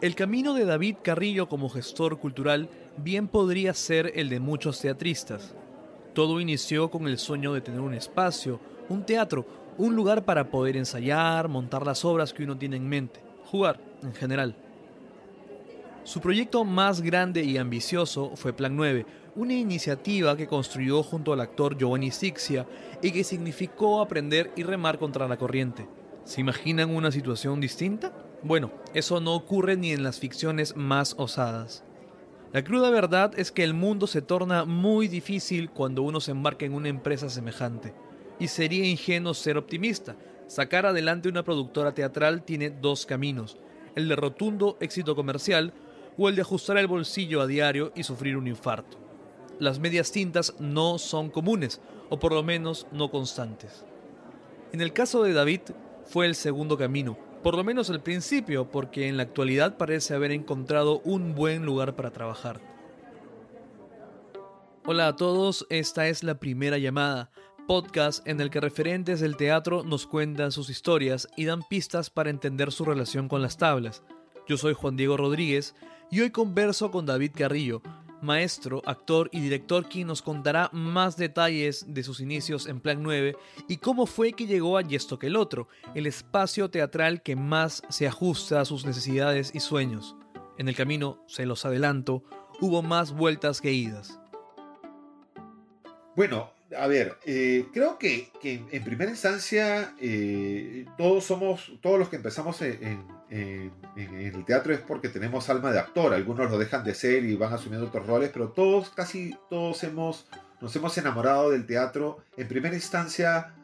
El camino de David Carrillo como gestor cultural bien podría ser el de muchos teatristas. Todo inició con el sueño de tener un espacio, un teatro, un lugar para poder ensayar, montar las obras que uno tiene en mente, jugar en general. Su proyecto más grande y ambicioso fue Plan 9, una iniciativa que construyó junto al actor Giovanni Sixia y que significó aprender y remar contra la corriente. ¿Se imaginan una situación distinta? Bueno, eso no ocurre ni en las ficciones más osadas. La cruda verdad es que el mundo se torna muy difícil cuando uno se embarca en una empresa semejante. Y sería ingenuo ser optimista. Sacar adelante una productora teatral tiene dos caminos, el de rotundo éxito comercial o el de ajustar el bolsillo a diario y sufrir un infarto. Las medias tintas no son comunes, o por lo menos no constantes. En el caso de David, fue el segundo camino, por lo menos al principio, porque en la actualidad parece haber encontrado un buen lugar para trabajar. Hola a todos, esta es la primera llamada, podcast en el que referentes del teatro nos cuentan sus historias y dan pistas para entender su relación con las tablas. Yo soy Juan Diego Rodríguez y hoy converso con David Carrillo, maestro, actor y director quien nos contará más detalles de sus inicios en Plan 9 y cómo fue que llegó a Yesto que el otro, el espacio teatral que más se ajusta a sus necesidades y sueños. En el camino, se los adelanto, hubo más vueltas que idas. Bueno, a ver, eh, creo que, en primera instancia eh, todos somos, todos los que empezamos en, el teatro es porque tenemos alma de actor. Algunos lo dejan de ser y van asumiendo otros roles, pero todos, casi todos hemos, nos hemos enamorado del teatro en primera instancia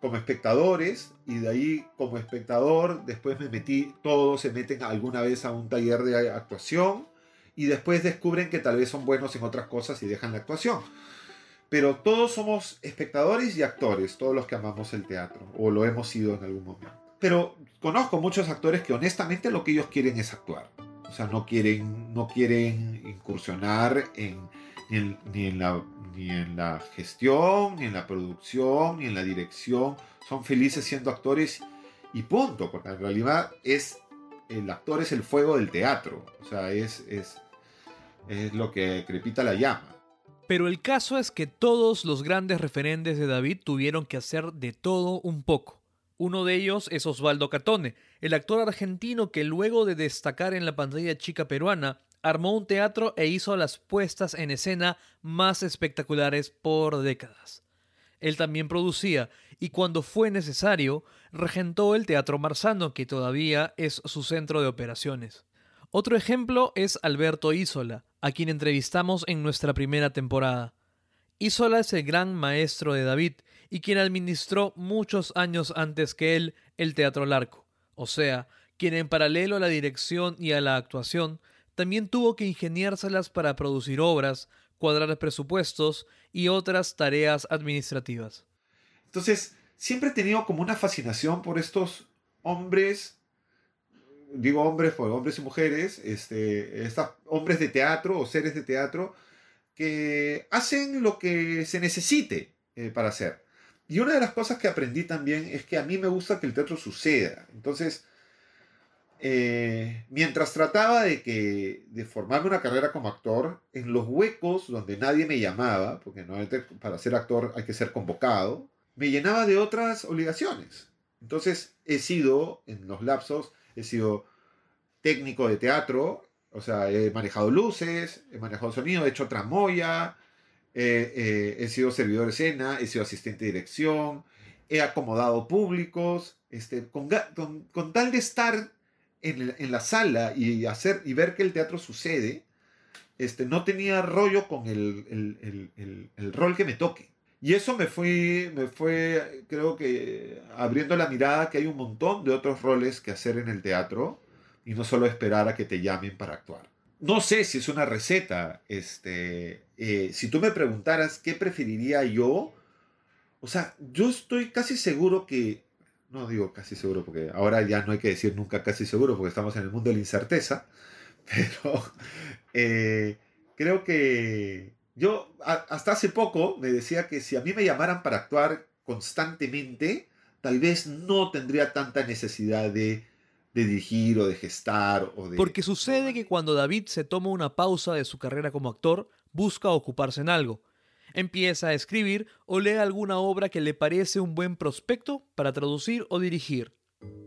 como espectadores y de ahí como espectador después me metí, todos se meten alguna vez a un taller de actuación y después descubren que tal vez son buenos en otras cosas y dejan la actuación. Pero todos somos espectadores y actores, todos los que amamos el teatro, o lo hemos sido en algún momento. Pero conozco muchos actores que honestamente lo que ellos quieren es actuar. O sea, no quieren, no quieren incursionar en, ni, en, la, ni en la gestión, ni en la producción, ni en la dirección. Son felices siendo actores y punto, porque en realidad es, el actor es el fuego del teatro. O sea, es, es, es lo que crepita la llama. Pero el caso es que todos los grandes referentes de David tuvieron que hacer de todo un poco. Uno de ellos es Osvaldo Catone, el actor argentino que luego de destacar en la pantalla chica peruana, armó un teatro e hizo las puestas en escena más espectaculares por décadas. Él también producía y cuando fue necesario, regentó el Teatro Marzano, que todavía es su centro de operaciones. Otro ejemplo es Alberto Isola, a quien entrevistamos en nuestra primera temporada. Isola es el gran maestro de David y quien administró muchos años antes que él el Teatro Larco, o sea, quien en paralelo a la dirección y a la actuación también tuvo que ingeniárselas para producir obras, cuadrar presupuestos y otras tareas administrativas. Entonces, siempre he tenido como una fascinación por estos hombres digo hombres, pues hombres y mujeres, este, hombres de teatro o seres de teatro que hacen lo que se necesite eh, para hacer. Y una de las cosas que aprendí también es que a mí me gusta que el teatro suceda. Entonces, eh, mientras trataba de, que, de formarme una carrera como actor, en los huecos donde nadie me llamaba, porque no, para ser actor hay que ser convocado, me llenaba de otras obligaciones. Entonces he sido, en los lapsos, he sido técnico de teatro, o sea, he manejado luces, he manejado sonido, he hecho tramoya, he sido servidor de escena, he sido asistente de dirección, he acomodado públicos, este, con, tal de estar en, la sala y, hacer, y ver que el teatro sucede, este, no tenía rollo con el, el rol que me toque. Y eso me fue, me fue, creo que, abriendo la mirada que hay un montón de otros roles que hacer en el teatro y no solo esperar a que te llamen para actuar. No sé si es una receta. Este, eh, si tú me preguntaras qué preferiría yo, o sea, yo estoy casi seguro que, no digo casi seguro porque ahora ya no hay que decir nunca casi seguro porque estamos en el mundo de la incerteza, pero eh, creo que yo hasta hace poco me decía que si a mí me llamaran para actuar constantemente, tal vez no tendría tanta necesidad de de dirigir o de gestar o de... Porque sucede que cuando David se toma una pausa de su carrera como actor, busca ocuparse en algo. Empieza a escribir o lee alguna obra que le parece un buen prospecto para traducir o dirigir.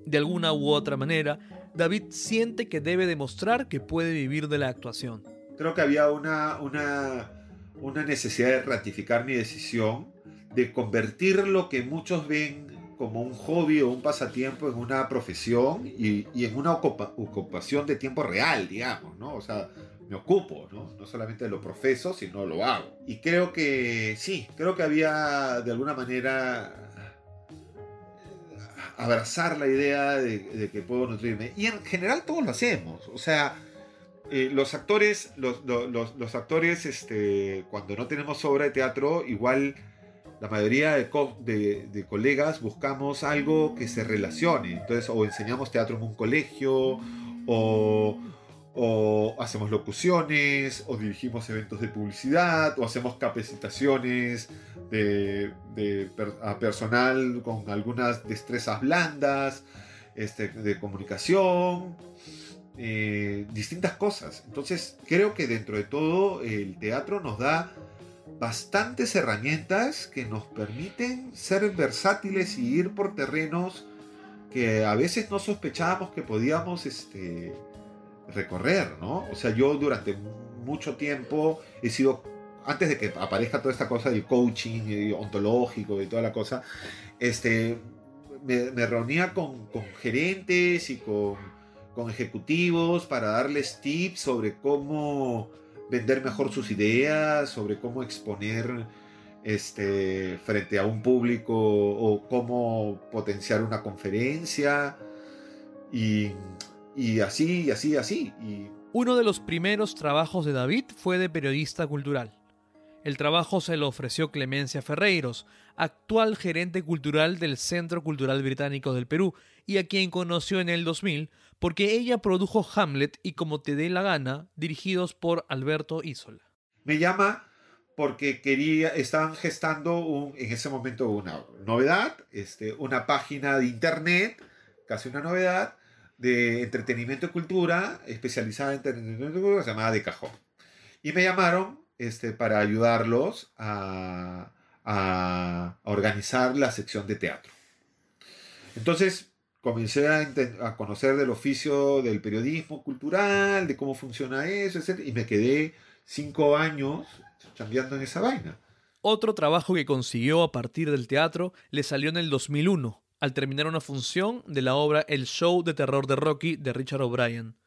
De alguna u otra manera, David siente que debe demostrar que puede vivir de la actuación. Creo que había una, una, una necesidad de ratificar mi decisión, de convertir lo que muchos ven como un hobby o un pasatiempo en una profesión y, y en una ocupación de tiempo real, digamos, ¿no? O sea, me ocupo, ¿no? No solamente lo profeso, sino lo hago. Y creo que sí, creo que había de alguna manera abrazar la idea de, que puedo nutrirme. Y en general todos lo hacemos. O sea, eh, los actores, los, actores, este, cuando no tenemos obra de teatro, igual la mayoría de, de, colegas buscamos algo que se relacione. Entonces, o enseñamos teatro en un colegio, o, o hacemos locuciones, o dirigimos eventos de publicidad, o hacemos capacitaciones de, a personal con algunas destrezas blandas, este, de comunicación, eh, distintas cosas. Entonces, creo que dentro de todo el teatro nos da bastantes herramientas que nos permiten ser versátiles y ir por terrenos que a veces no sospechábamos que podíamos este, recorrer, ¿no? O sea, yo durante mucho tiempo he sido, antes de que aparezca toda esta cosa del coaching ontológico y toda la cosa, este, me, reunía con, gerentes y con, con ejecutivos para darles tips sobre cómo vender mejor sus ideas, sobre cómo exponer este, frente a un público o cómo potenciar una conferencia. Y así, y así, así. Y... Uno de los primeros trabajos de David fue de periodista cultural. El trabajo se lo ofreció Clemencia Ferreiros, actual gerente cultural del Centro Cultural Británico del Perú, y a quien conoció en el 2000 porque ella produjo Hamlet y Como te dé la gana, dirigidos por Alberto Isola. Me llama porque quería, estaban gestando un, en ese momento una novedad, este, una página de internet, casi una novedad, de entretenimiento y cultura, especializada en entretenimiento y cultura, llamada De Cajón. Y me llamaron este, para ayudarlos a, a, organizar la sección de teatro. Entonces comencé a, conocer del oficio del periodismo cultural, de cómo funciona eso, etc. Y me quedé cinco años cambiando en esa vaina. Otro trabajo que consiguió a partir del teatro le salió en el 2001 al terminar una función de la obra El Show de Terror de Rocky de Richard O'Brien.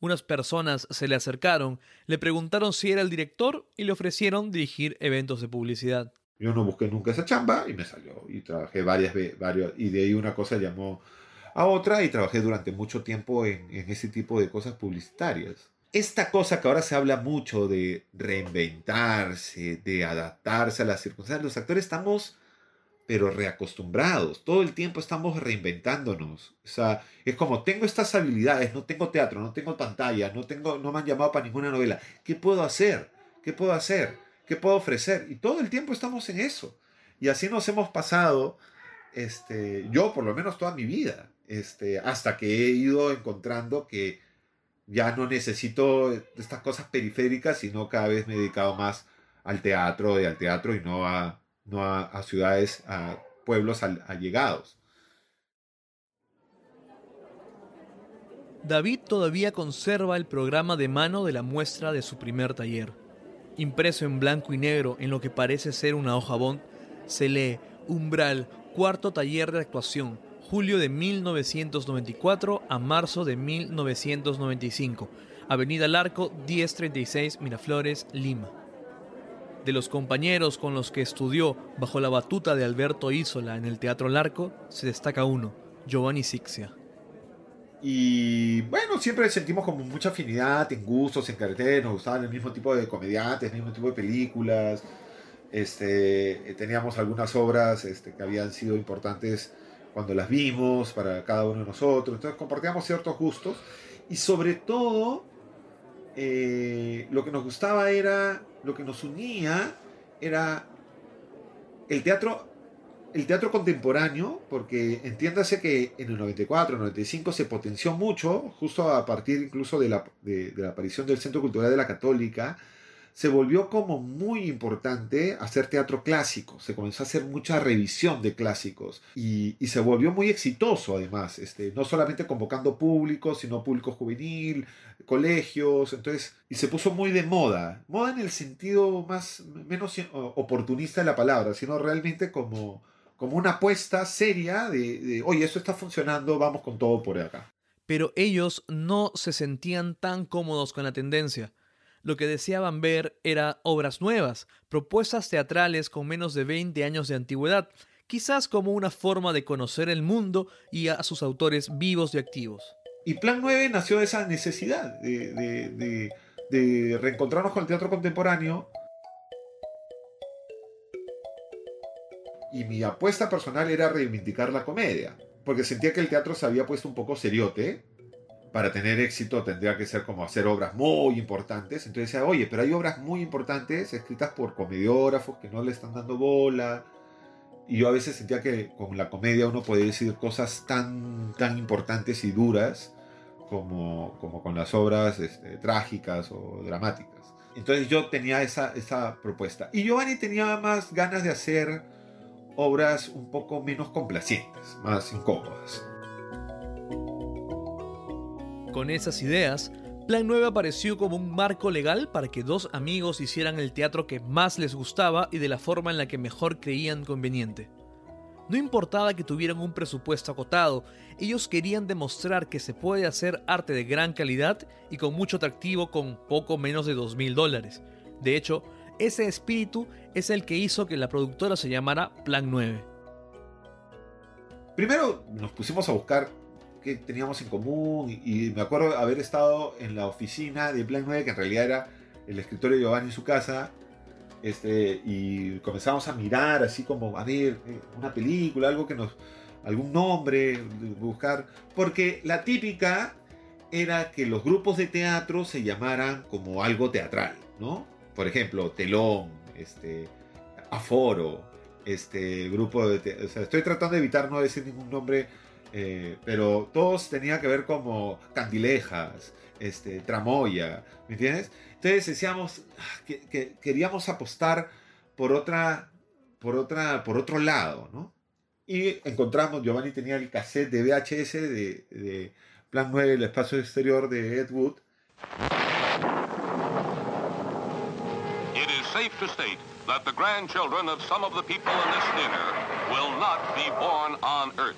Unas personas se le acercaron, le preguntaron si era el director y le ofrecieron dirigir eventos de publicidad. Yo no busqué nunca esa chamba y me salió. Y trabajé varias veces, y de ahí una cosa llamó a otra y trabajé durante mucho tiempo en, en ese tipo de cosas publicitarias. Esta cosa que ahora se habla mucho de reinventarse, de adaptarse a las circunstancias, los actores estamos pero reacostumbrados. Todo el tiempo estamos reinventándonos. O sea, es como tengo estas habilidades, no tengo teatro, no tengo pantalla, no tengo no me han llamado para ninguna novela. ¿Qué puedo hacer? ¿Qué puedo hacer? ¿Qué puedo ofrecer? Y todo el tiempo estamos en eso. Y así nos hemos pasado este, yo por lo menos toda mi vida, este, hasta que he ido encontrando que ya no necesito estas cosas periféricas, sino cada vez me he dedicado más al teatro y al teatro y no a no a, ciudades, a pueblos allegados. David todavía conserva el programa de mano de la muestra de su primer taller. Impreso en blanco y negro en lo que parece ser una hoja bond, se lee Umbral, cuarto taller de actuación, julio de 1994 a marzo de 1995, Avenida Larco 1036 Miraflores, Lima. De los compañeros con los que estudió bajo la batuta de Alberto Isola en el Teatro Larco, se destaca uno, Giovanni Sixia. Y bueno, siempre sentimos como mucha afinidad en gustos, en carreteras, nos gustaban el mismo tipo de comediantes, el mismo tipo de películas. Este, teníamos algunas obras este, que habían sido importantes cuando las vimos para cada uno de nosotros. Entonces compartíamos ciertos gustos. Y sobre todo, eh, lo que nos gustaba era, lo que nos unía era el teatro el teatro contemporáneo, porque entiéndase que en el 94, 95 se potenció mucho, justo a partir incluso de la, aparición del Centro Cultural de la Católica, se volvió como muy importante hacer teatro clásico, se comenzó a hacer mucha revisión de clásicos y, se volvió muy exitoso además, este, no solamente convocando público, sino público juvenil, colegios, entonces, y se puso muy de moda, moda en el sentido más, menos oportunista de la palabra, sino realmente como, como una apuesta seria de, de, oye, esto está funcionando, vamos con todo por acá. Pero ellos no se sentían tan cómodos con la tendencia lo que deseaban ver era obras nuevas, propuestas teatrales con menos de 20 años de antigüedad, quizás como una forma de conocer el mundo y a sus autores vivos y activos. Y Plan 9 nació de esa necesidad de, de reencontrarnos con el teatro contemporáneo. Y mi apuesta personal era reivindicar la comedia, porque sentía que el teatro se había puesto un poco seriote para tener éxito tendría que ser como hacer obras muy importantes. Entonces decía, oye, pero hay obras muy importantes escritas por comediógrafos que no le están dando bola. Y yo a veces sentía que con la comedia uno puede decir cosas tan, tan importantes y duras como, como con las obras este, trágicas o dramáticas. Entonces yo tenía esa, esa propuesta. Y Giovanni tenía más ganas de hacer obras un poco menos complacientes, más incómodas. Con esas ideas, Plan 9 apareció como un marco legal para que dos amigos hicieran el teatro que más les gustaba y de la forma en la que mejor creían conveniente. No importaba que tuvieran un presupuesto acotado, ellos querían demostrar que se puede hacer arte de gran calidad y con mucho atractivo con poco menos de dos mil dólares. De hecho, ese espíritu es el que hizo que la productora se llamara Plan 9. Primero nos pusimos a buscar que teníamos en común y, me acuerdo haber estado en la oficina de Plan 9, que en realidad era el escritorio de Giovanni en su casa, este, y comenzamos a mirar así como, a ver, eh, una película, algo que nos, algún nombre, buscar, porque la típica era que los grupos de teatro se llamaran como algo teatral, ¿no? Por ejemplo, telón, este, aforo, este grupo de, o sea, estoy tratando de evitar no decir ningún nombre eh, pero todos tenían que ver como candilejas, este, tramoya, ¿me entiendes? Entonces decíamos ah, que, queríamos apostar por otra, por otra, por otro lado, ¿no? Y encontramos, Giovanni tenía el cassette de VHS de, de Plan 9, el espacio exterior de Ed Wood. That the grandchildren of some of the people in this dinner will not be born on Earth.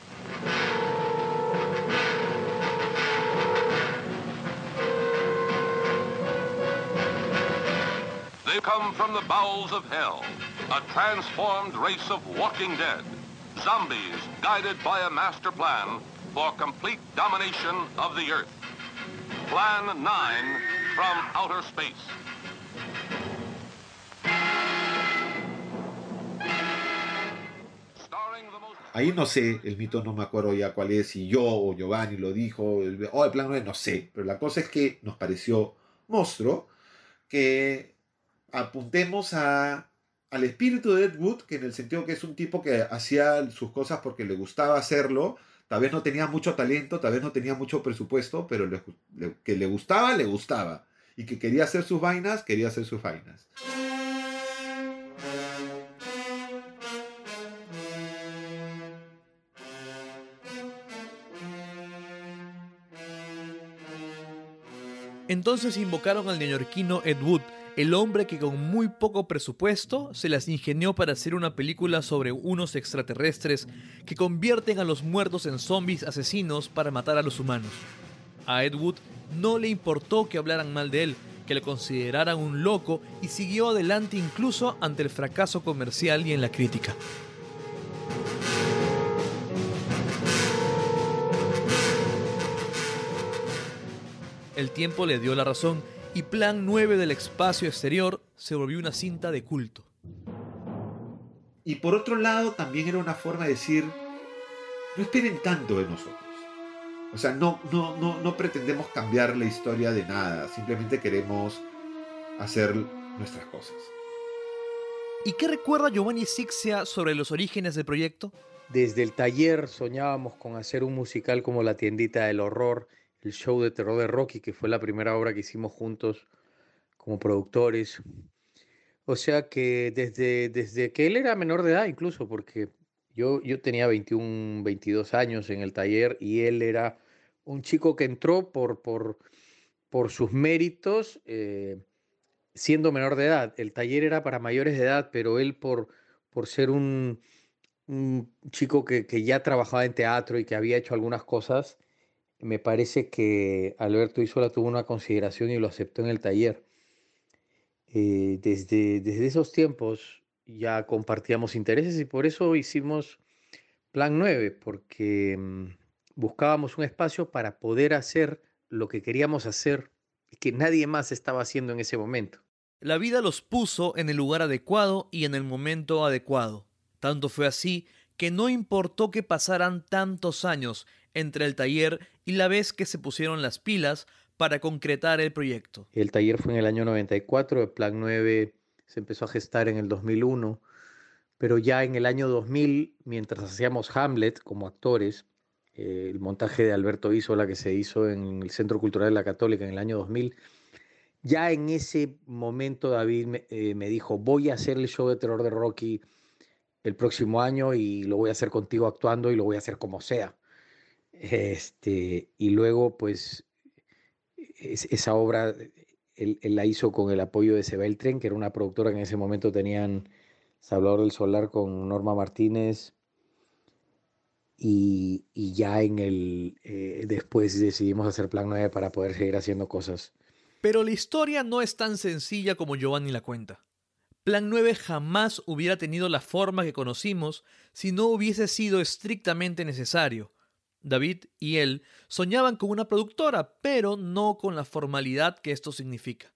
They come from the bowels of hell, a transformed race of walking dead, zombies guided by a master plan for complete domination of the Earth. Plan 9 from outer space. Ahí no sé, el mito no me acuerdo ya cuál es, si yo o Giovanni lo dijo, el, oh, el plan 9, no sé, pero la cosa es que nos pareció monstruo que apuntemos a, al espíritu de Ed Wood, que en el sentido que es un tipo que hacía sus cosas porque le gustaba hacerlo, tal vez no tenía mucho talento, tal vez no tenía mucho presupuesto, pero que le gustaba, le gustaba. Y que quería hacer sus vainas, quería hacer sus vainas. Entonces invocaron al neoyorquino Ed Wood, el hombre que con muy poco presupuesto se las ingenió para hacer una película sobre unos extraterrestres que convierten a los muertos en zombies asesinos para matar a los humanos. A Ed Wood no le importó que hablaran mal de él, que le consideraran un loco y siguió adelante incluso ante el fracaso comercial y en la crítica. El tiempo le dio la razón y Plan 9 del espacio exterior se volvió una cinta de culto. Y por otro lado, también era una forma de decir, no esperen tanto de nosotros. O sea, no, no, no, no pretendemos cambiar la historia de nada, simplemente queremos hacer nuestras cosas. ¿Y qué recuerda Giovanni Sixia sobre los orígenes del proyecto? Desde el taller soñábamos con hacer un musical como La tiendita del horror, el show de terror de Rocky, que fue la primera obra que hicimos juntos como productores. O sea que desde, desde que él era menor de edad incluso, porque yo, yo tenía 21, 22 años en el taller y él era un chico que entró por, por, por sus méritos eh, siendo menor de edad. El taller era para mayores de edad, pero él por, por ser un, un chico que, que, ya trabajaba en teatro y que había hecho algunas cosas, me parece que Alberto Isola tuvo una consideración y lo aceptó en el taller. Eh, desde, desde esos tiempos ya compartíamos intereses y por eso hicimos Plan 9, porque mm, buscábamos un espacio para poder hacer lo que queríamos hacer y que nadie más estaba haciendo en ese momento. La vida los puso en el lugar adecuado y en el momento adecuado. Tanto fue así que no importó que pasaran tantos años entre el taller y la vez que se pusieron las pilas para concretar el proyecto. El taller fue en el año 94, el Plan 9 se empezó a gestar en el 2001, pero ya en el año 2000, mientras hacíamos Hamlet como actores, eh, el montaje de Alberto Isola que se hizo en el Centro Cultural de la Católica en el año 2000, ya en ese momento David eh, me dijo, voy a hacer el show de terror de Rocky el próximo año y lo voy a hacer contigo actuando y lo voy a hacer como sea. Este, y luego, pues, es, esa obra él, la hizo con el apoyo de Sebeltren, que era una productora que en ese momento tenían Salvador del Solar con Norma Martínez. Y, y ya en el eh, después decidimos hacer Plan 9 para poder seguir haciendo cosas. Pero la historia no es tan sencilla como Giovanni la cuenta. Plan 9 jamás hubiera tenido la forma que conocimos si no hubiese sido estrictamente necesario. David y él soñaban con una productora, pero no con la formalidad que esto significa.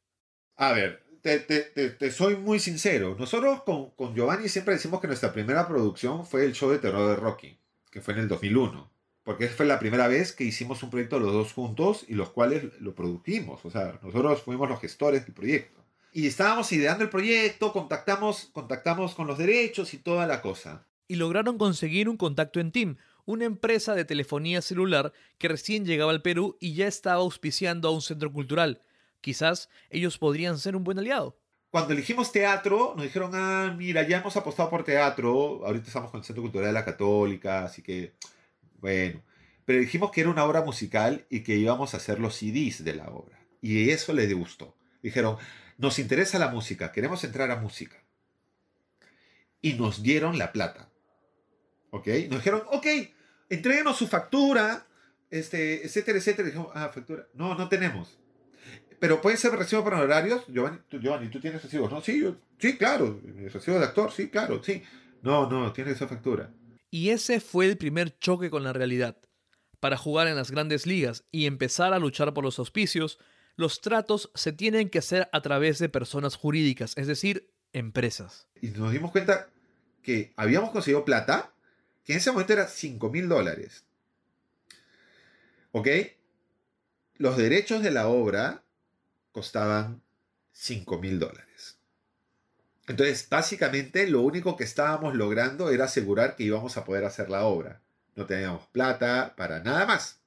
A ver, te, te, te, te soy muy sincero. Nosotros con, con, Giovanni siempre decimos que nuestra primera producción fue el show de terror de Rocky, que fue en el 2001. Porque fue la primera vez que hicimos un proyecto los dos juntos y los cuales lo produjimos. O sea, nosotros fuimos los gestores del proyecto. Y estábamos ideando el proyecto, contactamos, contactamos con los derechos y toda la cosa. Y lograron conseguir un contacto en Team, una empresa de telefonía celular que recién llegaba al Perú y ya estaba auspiciando a un centro cultural. Quizás ellos podrían ser un buen aliado. Cuando elegimos teatro, nos dijeron, ah, mira, ya hemos apostado por teatro, ahorita estamos con el Centro Cultural de la Católica, así que, bueno, pero dijimos que era una obra musical y que íbamos a hacer los CDs de la obra. Y eso les gustó. Dijeron, nos interesa la música, queremos entrar a música. Y nos dieron la plata. ¿Ok? Nos dijeron, ok, entréguenos su factura, este, etcétera, etcétera. Dijimos, ah, factura. No, no tenemos. Pero puede ser recibo para honorarios. Giovanni, tú, Giovanni, ¿tú tienes recibos? No, sí, yo, sí, claro. Recibo de actor, sí, claro, sí. No, no, tienes esa factura. Y ese fue el primer choque con la realidad. Para jugar en las grandes ligas y empezar a luchar por los auspicios, los tratos se tienen que hacer a través de personas jurídicas, es decir, empresas. Y nos dimos cuenta que habíamos conseguido plata, que en ese momento era 5 mil dólares. ¿Ok? Los derechos de la obra costaban 5 mil dólares. Entonces, básicamente, lo único que estábamos logrando era asegurar que íbamos a poder hacer la obra. No teníamos plata para nada más.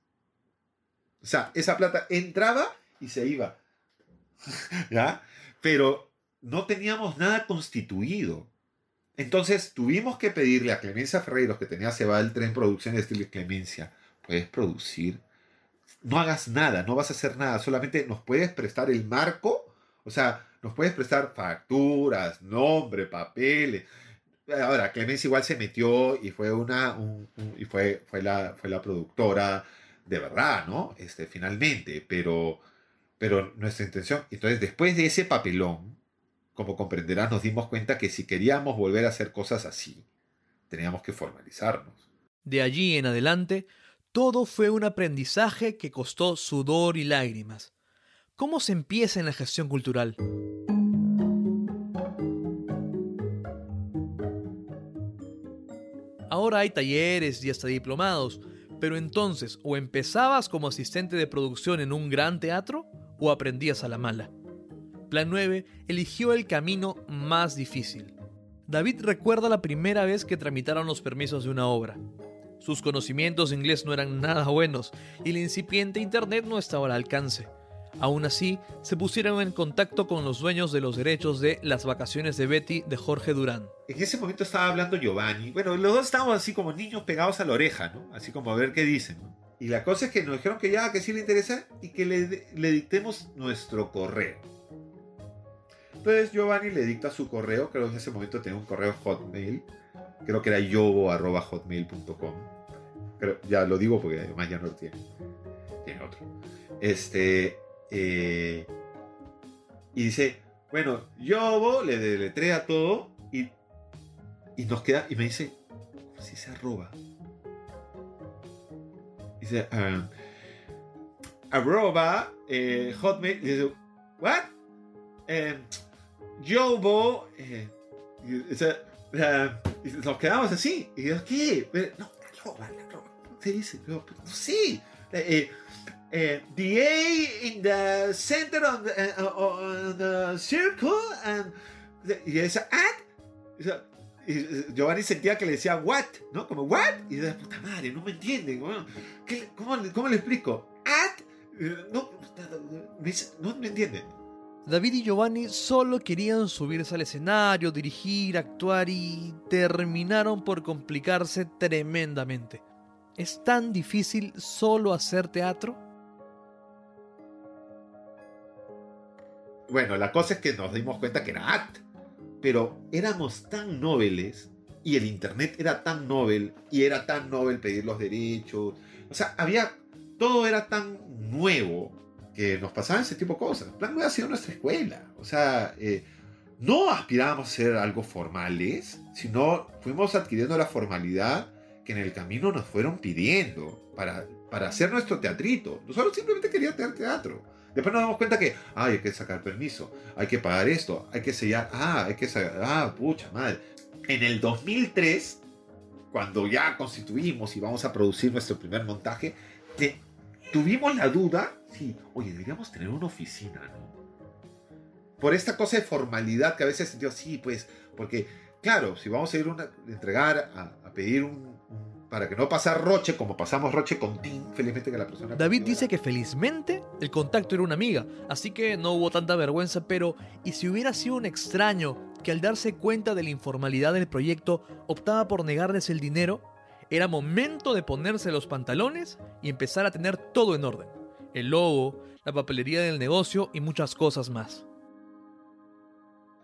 O sea, esa plata entraba y se iba. ¿Ya? Pero no teníamos nada constituido. Entonces tuvimos que pedirle a Clemencia Ferreiros, que tenía Seba el Tren Producciones, decirle, Clemencia, ¿puedes producir? No hagas nada, no vas a hacer nada, solamente nos puedes prestar el marco, o sea, nos puedes prestar facturas, nombre, papeles. Ahora, Clemencia igual se metió y fue una, un, un, y fue, fue, la, fue la productora de verdad, ¿no? Este, finalmente, pero pero nuestra intención, entonces después de ese papelón, como comprenderás, nos dimos cuenta que si queríamos volver a hacer cosas así, teníamos que formalizarnos. De allí en adelante, todo fue un aprendizaje que costó sudor y lágrimas. ¿Cómo se empieza en la gestión cultural? Ahora hay talleres y hasta diplomados, pero entonces o empezabas como asistente de producción en un gran teatro o aprendías a la mala. Plan 9 eligió el camino más difícil. David recuerda la primera vez que tramitaron los permisos de una obra. Sus conocimientos de inglés no eran nada buenos y el incipiente Internet no estaba al alcance. Aún así, se pusieron en contacto con los dueños de los derechos de Las vacaciones de Betty de Jorge Durán. En ese momento estaba hablando Giovanni. Bueno, los dos estábamos así como niños pegados a la oreja, ¿no? Así como a ver qué dicen. Y la cosa es que nos dijeron que ya, que sí le interesa y que le, le dictemos nuestro correo. Entonces Giovanni le dicta su correo, creo que en ese momento tenía un correo hotmail, creo que era yobo.hotmail.com. Pero ya lo digo porque además ya no lo tiene. Tiene otro. Este. Eh, y dice, bueno, Yobo le deletrea todo y, y nos queda. Y me dice, ¿cómo se arroba? Dice, um, arroba eh, hotmail. Y dice, ¿what? Eh, Yobo. eh, y, nos quedamos así. Y yo, ¿qué? No, arroba, arroba. ¿Cómo se dice? Yo, no sé. Eh, eh, the A in the center of the, uh, circle and y esa sea, y Giovanni sentía que le decía what, ¿no? Como what y de puta madre, no me entienden. bueno, ¿qué- cómo, ¿Cómo le explico? At eh, no, no me entienden. David y Giovanni solo querían subirse al escenario, dirigir, actuar y terminaron por complicarse tremendamente. ¿Es tan difícil solo hacer teatro? Bueno, la cosa es que nos dimos cuenta que era at, pero éramos tan nobles y el internet era tan novel y era tan novel pedir los derechos. O sea, había todo era tan nuevo que nos pasaban ese tipo de cosas. Plan no ha sido nuestra escuela. O sea, eh, no aspirábamos a ser algo formales, sino fuimos adquiriendo la formalidad que en el camino nos fueron pidiendo para, para hacer nuestro teatrito. Nosotros simplemente queríamos tener teatro. Después nos damos cuenta que, ay, hay que sacar permiso, hay que pagar esto, hay que sellar, ah, hay que sacar, ah, pucha madre. En el 2003, cuando ya constituimos y vamos a producir nuestro primer montaje, tuvimos la duda, sí, oye, deberíamos tener una oficina, ¿no? Por esta cosa de formalidad que a veces sentido, sí, pues, porque, claro, si vamos a ir a entregar, a, pedir un- para que no pasar roche, como pasamos roche con Tim, felizmente que la persona... David dice que felizmente el contacto era una amiga, así que no hubo tanta vergüenza, pero ¿y si hubiera sido un extraño que al darse cuenta de la informalidad del proyecto optaba por negarles el dinero? Era momento de ponerse los pantalones y empezar a tener todo en orden. El logo, la papelería del negocio y muchas cosas más.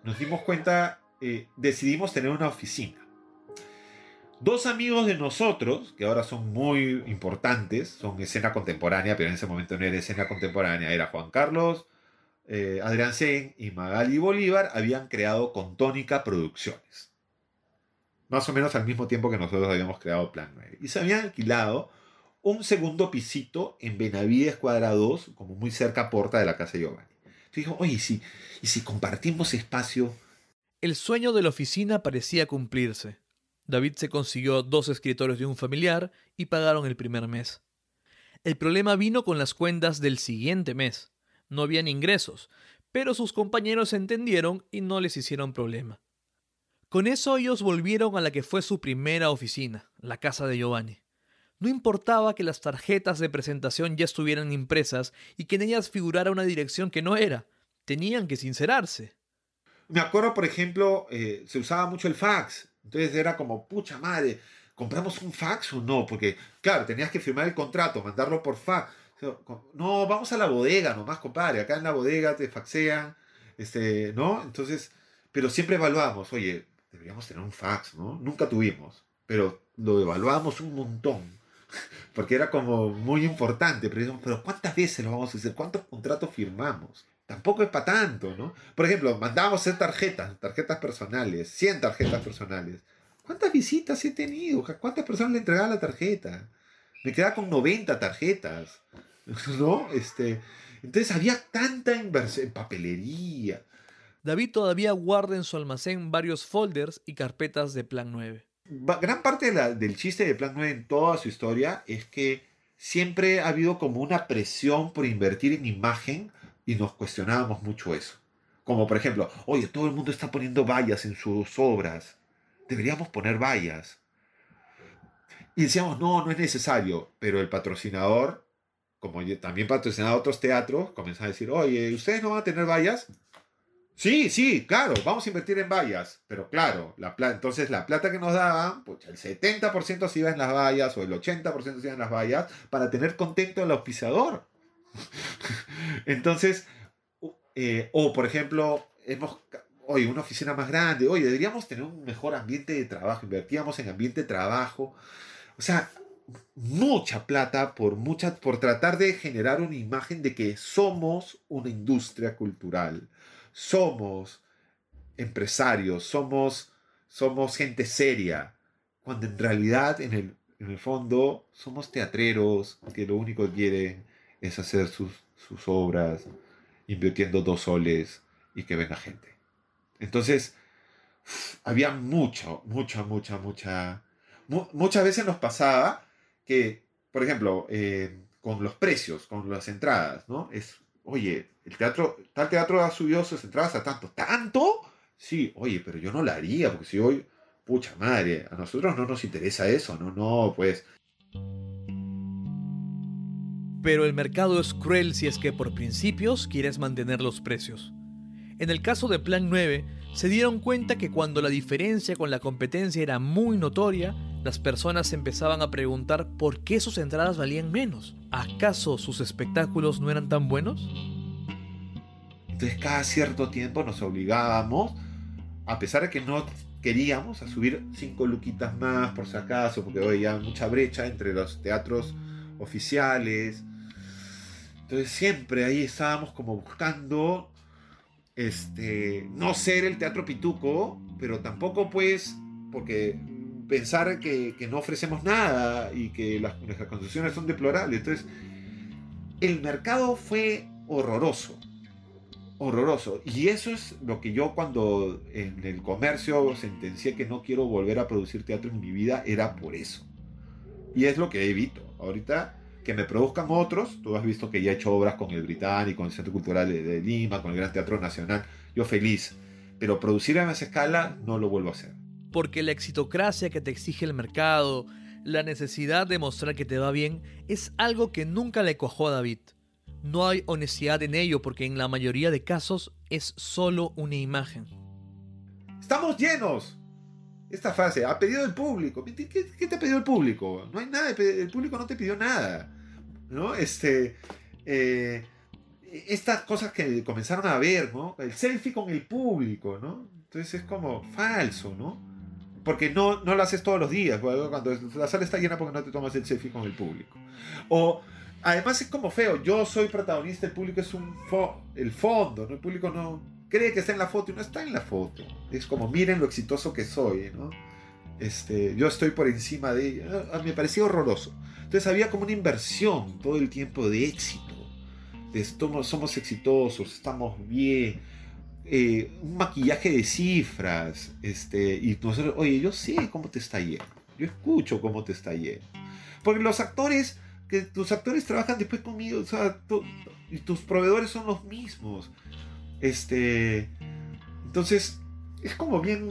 nos dimos cuenta, eh, decidimos tener una oficina. Dos amigos de nosotros, que ahora son muy importantes, son escena contemporánea, pero en ese momento no era escena contemporánea, era Juan Carlos, eh, Adrián Sen y Magali Bolívar, habían creado con Tónica Producciones. Más o menos al mismo tiempo que nosotros habíamos creado Plan 9. Y se habían alquilado un segundo pisito en Benavides Cuadra 2, como muy cerca a Porta de la casa de Giovanni. Entonces dijo, oye, ¿y si, ¿y si compartimos espacio? El sueño de la oficina parecía cumplirse. David se consiguió dos escritorios de un familiar y pagaron el primer mes. El problema vino con las cuentas del siguiente mes. No habían ingresos, pero sus compañeros entendieron y no les hicieron problema. Con eso ellos volvieron a la que fue su primera oficina, la casa de Giovanni. No importaba que las tarjetas de presentación ya estuvieran impresas y que en ellas figurara una dirección que no era. Tenían que sincerarse. Me acuerdo, por ejemplo, eh, se usaba mucho el fax. Entonces era como, pucha madre, ¿compramos un fax o no? Porque, claro, tenías que firmar el contrato, mandarlo por fax. No, vamos a la bodega nomás, compadre. Acá en la bodega te faxean, este, ¿no? Entonces, pero siempre evaluamos, oye, deberíamos tener un fax, ¿no? Nunca tuvimos, pero lo evaluamos un montón. Porque era como muy importante, pero pero ¿cuántas veces lo vamos a hacer? ¿Cuántos contratos firmamos? Tampoco es para tanto, ¿no? Por ejemplo, mandábamos hacer tarjetas, tarjetas personales, 100 tarjetas personales. ¿Cuántas visitas he tenido? ¿Cuántas personas le entregaba la tarjeta? Me quedaba con 90 tarjetas, ¿no? Este, entonces había tanta inversión en papelería. David todavía guarda en su almacén varios folders y carpetas de Plan 9. Va- Gran parte de la- del chiste de Plan 9 en toda su historia es que siempre ha habido como una presión por invertir en imagen y nos cuestionábamos mucho eso. Como por ejemplo, oye, todo el mundo está poniendo vallas en sus obras. deberíamos poner vallas. Y decíamos, no, no es necesario, pero el patrocinador, como también patrocinaba otros teatros, comenzaba a decir, oye, ¿ustedes no van a tener vallas? Sí, sí, claro, vamos a invertir en vallas, pero claro, la entonces la plata que nos daban, pues el 70% se iba en las vallas o el 80% se iba en las vallas para tener contento al auspiciador. entonces, eh, o por ejemplo, hemos, oye, una oficina más grande, oye, deberíamos tener un mejor ambiente de trabajo, invertíamos en ambiente de trabajo, o sea, mucha plata por, mucha, por tratar de generar una imagen de que somos una industria cultural. Somos empresarios, somos, somos gente seria, cuando en realidad en el, en el fondo somos teatreros que lo único que quieren es hacer sus, sus obras invirtiendo dos soles y que venga gente. Entonces, había mucho, mucha, mucha, mucha... muchas veces nos pasaba que, por ejemplo, eh, con los precios, con las entradas, ¿no? Es, oye, el teatro, tal teatro ha subido sus entradas a tanto. ¿Tanto? Sí, oye, pero yo no la haría, porque si hoy, pucha madre, a nosotros no nos interesa eso, no, no, pues. Pero el mercado es cruel si es que por principios quieres mantener los precios. En el caso de Plan 9, se dieron cuenta que cuando la diferencia con la competencia era muy notoria, las personas empezaban a preguntar por qué sus entradas valían menos. ¿Acaso sus espectáculos no eran tan buenos? Entonces cada cierto tiempo nos obligábamos, a pesar de que no queríamos, a subir cinco luquitas más por si acaso, porque hoy hay mucha brecha entre los teatros oficiales. Entonces siempre ahí estábamos como buscando este, no ser el teatro pituco, pero tampoco pues, porque pensar que, no ofrecemos nada y que las, nuestras condiciones son deplorables. Entonces, el mercado fue horroroso horroroso. Y eso es lo que yo cuando en el comercio sentencié que no quiero volver a producir teatro en mi vida, era por eso. Y es lo que evito. Ahorita que me produzcan otros, tú has visto que ya he hecho obras con el Británico, con el Centro Cultural de, Lima, con el Gran Teatro Nacional, yo feliz. Pero producir a esa escala no lo vuelvo a hacer. Porque la exitocracia que te exige el mercado, la necesidad de mostrar que te va bien, es algo que nunca le cojó a David. No hay honestidad en ello porque en la mayoría de casos es solo una imagen. Estamos llenos. Esta frase, ha pedido el público. ¿Qué, te ha pedido el público? No hay nada, el público no te pidió nada. ¿No? Este, eh, estas cosas que comenzaron a ver, ¿no? El selfie con el público, ¿no? Entonces es como falso, ¿no? Porque no, no lo haces todos los días, cuando la sala está llena porque no te tomas el selfie con el público. O Además es como feo, yo soy protagonista, el público es un el fondo, ¿no? El público no cree que está en la foto y no está en la foto. Es como, miren lo exitoso que soy, ¿no? Este, yo estoy por encima de ella. Ah, me parecía horroroso. Entonces había como una inversión todo el tiempo de éxito. Somos, exitosos, estamos bien. Eh, un maquillaje de cifras. Este, y nosotros, oye, yo sé cómo te está yendo. Yo escucho cómo te está yendo. Porque los actores tus actores trabajan después conmigo, o sea, y tus proveedores son los mismos. Este, entonces, es como bien...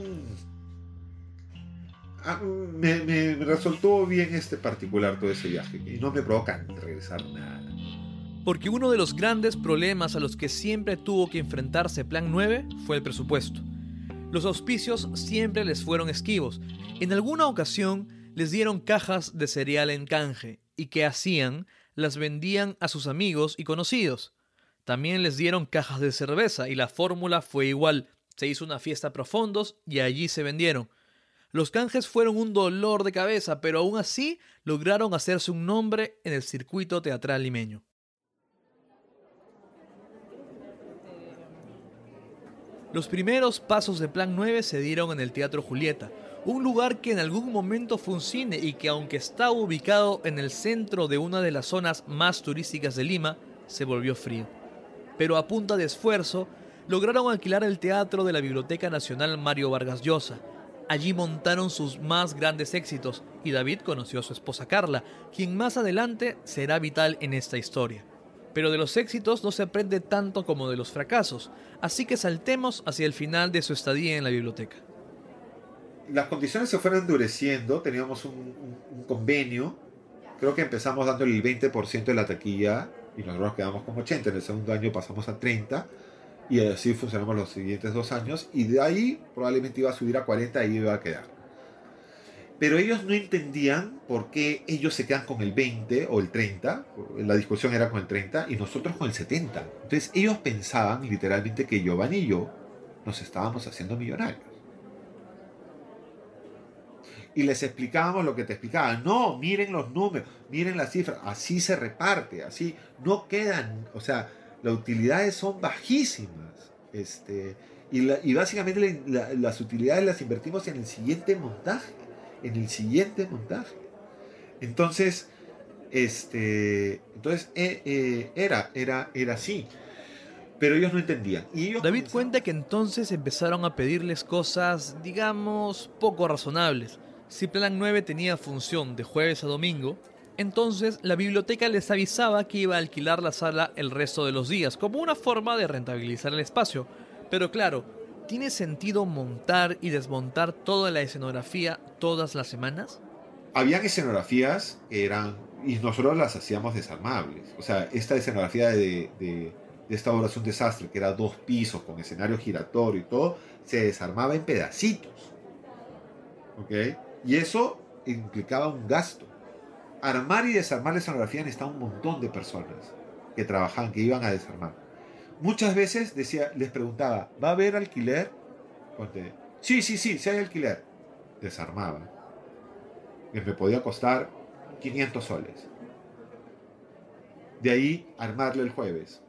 Ah, me, resultó bien este particular todo ese viaje y no me provoca regresar nada. Porque uno de los grandes problemas a los que siempre tuvo que enfrentarse Plan 9 fue el presupuesto. Los auspicios siempre les fueron esquivos. En alguna ocasión les dieron cajas de cereal en canje y que hacían, las vendían a sus amigos y conocidos. También les dieron cajas de cerveza y la fórmula fue igual. Se hizo una fiesta profundos y allí se vendieron. Los canjes fueron un dolor de cabeza, pero aún así lograron hacerse un nombre en el circuito teatral limeño. Los primeros pasos de Plan 9 se dieron en el Teatro Julieta, un lugar que en algún momento fue un cine y que aunque está ubicado en el centro de una de las zonas más turísticas de Lima, se volvió frío. Pero a punta de esfuerzo, lograron alquilar el teatro de la Biblioteca Nacional Mario Vargas Llosa. Allí montaron sus más grandes éxitos y David conoció a su esposa Carla, quien más adelante será vital en esta historia. Pero de los éxitos no se aprende tanto como de los fracasos, así que saltemos hacia el final de su estadía en la biblioteca. las condiciones se fueron endureciendo, teníamos un, convenio, creo que empezamos dándole el 20% de la taquilla y nosotros quedamos con 80, en el segundo año pasamos a 30 y así funcionamos los siguientes dos años y de ahí probablemente iba a subir a 40 y iba a quedar. Pero ellos no entendían por qué ellos se quedan con el 20 o el 30, la discusión era con el 30 y nosotros con el 70. Entonces ellos pensaban literalmente que Giovanni y yo nos estábamos haciendo millonarios. Y les explicábamos lo que te explicaban. No, miren los números, miren las cifras. Así se reparte, así no quedan. O sea, las utilidades son bajísimas. Este, y, básicamente las utilidades las invertimos en el siguiente montaje. En el siguiente montaje. Entonces, este, entonces eh, eh, era, era, era así. Pero ellos no entendían. Y David cuenta que entonces empezaron a pedirles cosas, digamos, poco razonables. Si Plan 9 tenía función de jueves a domingo, entonces la biblioteca les avisaba que iba a alquilar la sala el resto de los días, como una forma de rentabilizar el espacio. Pero claro, ¿tiene sentido montar y desmontar toda la escenografía todas las semanas? Habían escenografías que eran, y nosotros las hacíamos desarmables. O sea, esta escenografía de esta obra es un desastre, que era dos pisos con escenario giratorio y todo, se desarmaba en pedacitos. ¿Ok? Y eso implicaba un gasto. Armar y desarmar la escenografía necesitaba un montón de personas que trabajaban, que iban a desarmar. Muchas veces decía, les preguntaba, ¿va a haber alquiler? sí, sí, sí, sí hay alquiler. Desarmaba. Que me podía costar 500 soles. De ahí armarle el jueves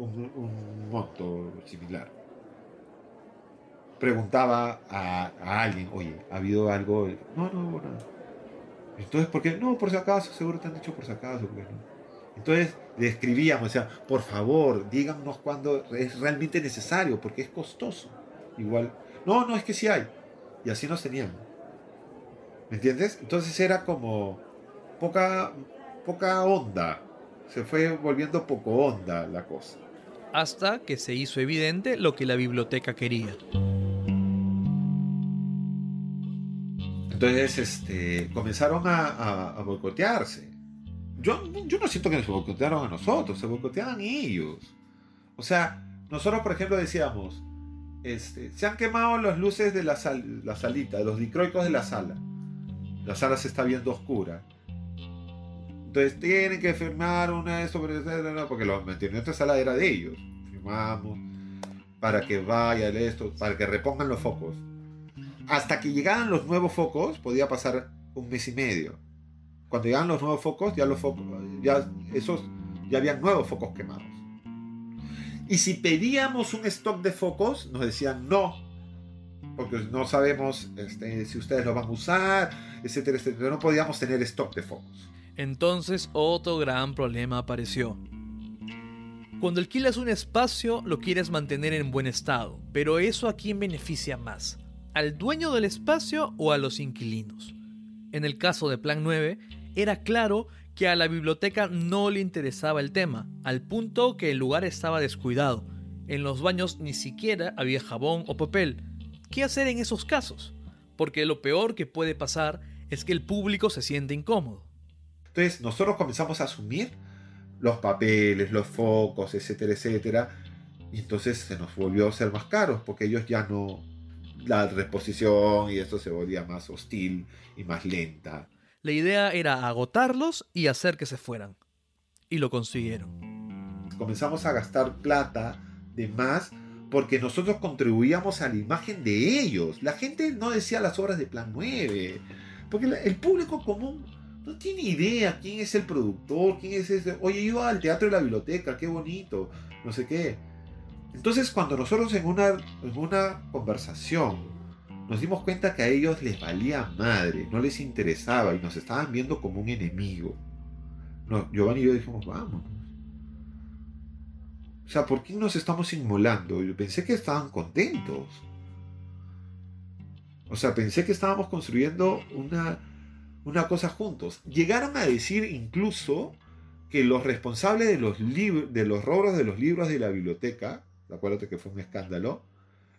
un, monto similar. Preguntaba a, alguien, oye, ¿ha habido algo? No, no, no. Entonces, ¿por qué? No, por si acaso, seguro te han dicho por si acaso. Entonces le escribíamos, o sea, por favor, díganos cuándo es realmente necesario, porque es costoso. Igual, no, no, es que sí hay. Y así nos tenían. ¿Me entiendes? Entonces era como poca, poca onda. Se fue volviendo poco onda la cosa hasta que se hizo evidente lo que la biblioteca quería. Entonces este, comenzaron a, a, boicotearse. Yo, yo no siento que nos boicotearon a nosotros, se boicoteaban ellos. O sea, nosotros, por ejemplo, decíamos, este, se han quemado las luces de la, la salita, los dicroicos de la sala. La sala se está viendo oscura. Entonces tienen que firmar una de esto, porque los mantenimientos de sala era de ellos. Firmamos para que vaya esto, para que repongan los focos. Hasta que llegaran los nuevos focos, podía pasar un mes y medio. Cuando llegaban los nuevos focos, ya los focos, ya esos, ya habían nuevos focos quemados. Y si pedíamos un stock de focos, nos decían no, porque no sabemos este, si ustedes lo van a usar, etcétera, etcétera. No podíamos tener stock de focos. Entonces otro gran problema apareció. Cuando alquilas un espacio lo quieres mantener en buen estado, pero eso a quién beneficia más, al dueño del espacio o a los inquilinos. En el caso de Plan 9, era claro que a la biblioteca no le interesaba el tema, al punto que el lugar estaba descuidado. En los baños ni siquiera había jabón o papel. ¿Qué hacer en esos casos? Porque lo peor que puede pasar es que el público se siente incómodo. Entonces nosotros comenzamos a asumir los papeles, los focos, etcétera, etcétera. Y entonces se nos volvió a ser más caros porque ellos ya no... La reposición y esto se volvía más hostil y más lenta. La idea era agotarlos y hacer que se fueran. Y lo consiguieron. Comenzamos a gastar plata de más porque nosotros contribuíamos a la imagen de ellos. La gente no decía las obras de Plan 9. Porque el público común no tiene idea quién es el productor, quién es ese. Oye, iba al teatro de la biblioteca, qué bonito, no sé qué. Entonces, cuando nosotros en una, en una conversación nos dimos cuenta que a ellos les valía madre, no les interesaba y nos estaban viendo como un enemigo. No, Giovanni y yo dijimos, vamos. O sea, ¿por qué nos estamos inmolando? Yo pensé que estaban contentos. O sea, pensé que estábamos construyendo una, una cosa juntos. Llegaron a decir incluso que los responsables de los, de los robos de los libros de la biblioteca, acuérdate que fue un escándalo,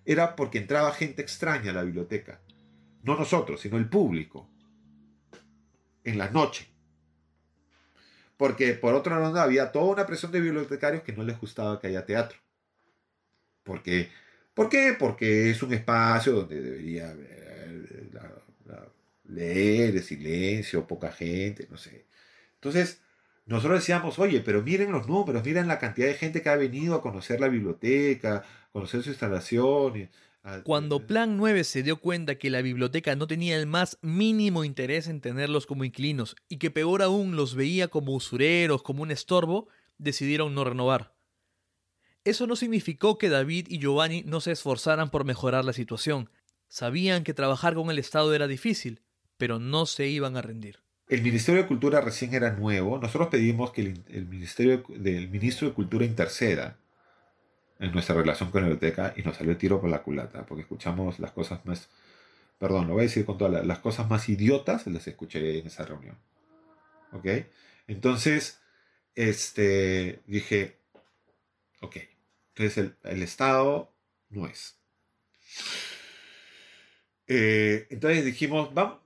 era porque entraba gente extraña a la biblioteca. no nosotros, sino el público, en la noche. Porque por otro lado había toda una presión de bibliotecarios que no les gustaba que haya teatro. Porque, ¿Por qué? Porque es un espacio donde debería leer de silencio, poca gente, no sé. Entonces, nosotros decíamos, oye, pero miren los números, miren la cantidad de gente que ha venido a conocer la biblioteca, conocer sus instalaciones. Cuando Plan 9 se dio cuenta que la biblioteca no tenía el más mínimo interés en tenerlos como inquilinos y que peor aún los veía como usureros, como un estorbo, decidieron no renovar. Eso no significó que David y Giovanni no se esforzaran por mejorar la situación. Sabían que trabajar con el Estado era difícil, pero no se iban a rendir. El Ministerio de Cultura recién era nuevo. Nosotros pedimos que el, Ministerio del Ministro de Cultura interceda en nuestra relación con la biblioteca y nos salió el tiro por la culata, porque escuchamos las cosas más, perdón, lo voy a decir con todas las cosas más idiotas, las escuché en esa reunión. ¿Ok? Entonces, este, dije, ok, entonces el, Estado no es. Eh, entonces dijimos, vamos,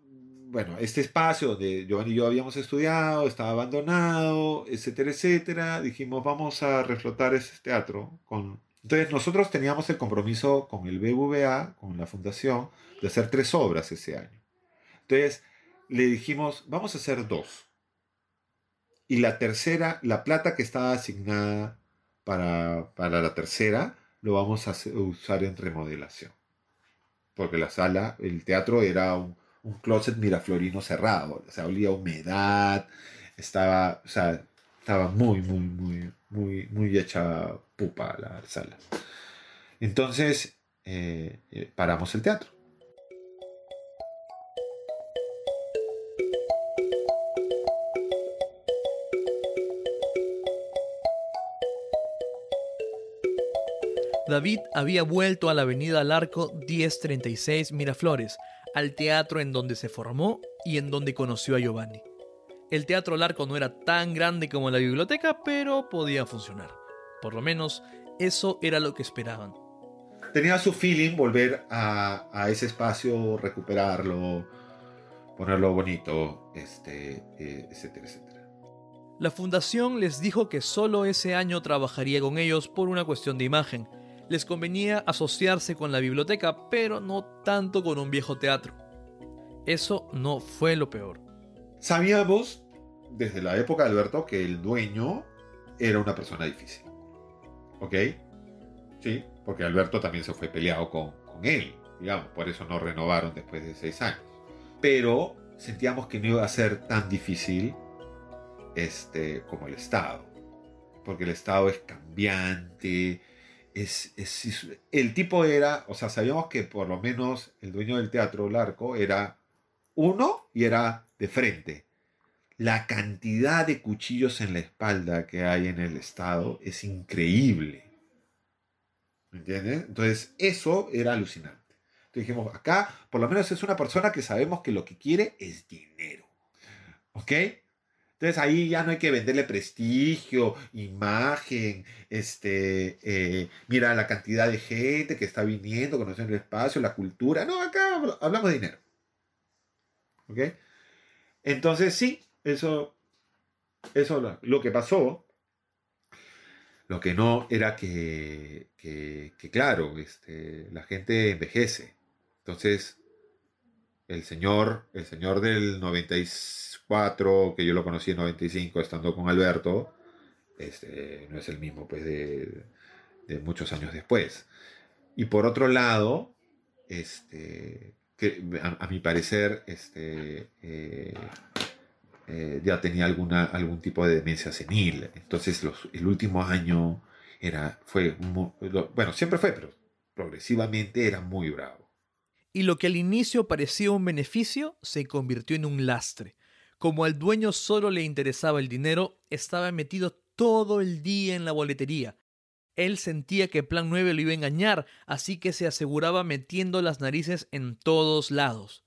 bueno, este espacio donde Giovanni y yo habíamos estudiado, estaba abandonado, etcétera, etcétera, dijimos, vamos a reflotar ese teatro. Con... Entonces nosotros teníamos el compromiso con el BBVA, con la fundación, de hacer tres obras ese año. Entonces le dijimos, vamos a hacer dos. Y la tercera, la plata que estaba asignada para, para la tercera, lo vamos a usar en remodelación. Porque la sala, el teatro era un, un closet miraflorino cerrado, o sea, olía humedad, estaba, o sea, estaba muy, muy, muy, muy, muy hecha pupa la sala. Entonces, eh, eh, paramos el teatro. David había vuelto a la avenida Larco 1036 Miraflores, al teatro en donde se formó y en donde conoció a Giovanni. El teatro Larco no era tan grande como la biblioteca, pero podía funcionar. Por lo menos eso era lo que esperaban. Tenía su feeling volver a, ese espacio, recuperarlo, ponerlo bonito, este, eh, etcétera, etcétera. La fundación les dijo que solo ese año trabajaría con ellos por una cuestión de imagen, les convenía asociarse con la biblioteca, pero no tanto con un viejo teatro. Eso no fue lo peor. Sabíamos desde la época de Alberto que el dueño era una persona difícil. ¿Ok? Sí, porque Alberto también se fue peleado con, con él, digamos, por eso no renovaron después de seis años. Pero sentíamos que no iba a ser tan difícil este, como el Estado, porque el Estado es cambiante, es, el tipo era, o sea, sabíamos que por lo menos el dueño del teatro, Larco, era uno y era de frente. La cantidad de cuchillos en la espalda que hay en el Estado es increíble. ¿Me entiendes? Entonces, eso era alucinante. Entonces dijimos, acá por lo menos es una persona que sabemos que lo que quiere es dinero. ¿Ok? Entonces ahí ya no hay que venderle prestigio, imagen, este, eh, mira la cantidad de gente que está viniendo, conociendo el espacio, la cultura. No, acá hablamos de dinero. ¿Ok? Entonces sí, eso, eso lo, que pasó. Lo que no era que, que, que claro, este, la gente envejece. Entonces, el señor, el señor del 94, que yo lo conocí en 95 estando con Alberto, este, no es el mismo pues, de, muchos años después. Y por otro lado, este, a, mi parecer, este, eh, eh, ya tenía alguna, algún tipo de demencia senil. Entonces el último año era, fue, bueno, siempre fue, pero progresivamente era muy bravo y lo que al inicio parecía un beneficio se convirtió en un lastre. Como al dueño solo le interesaba el dinero, estaba metido todo el día en la boletería. Él sentía que Plan 9 lo iba a engañar, así que se aseguraba metiendo las narices en todos lados.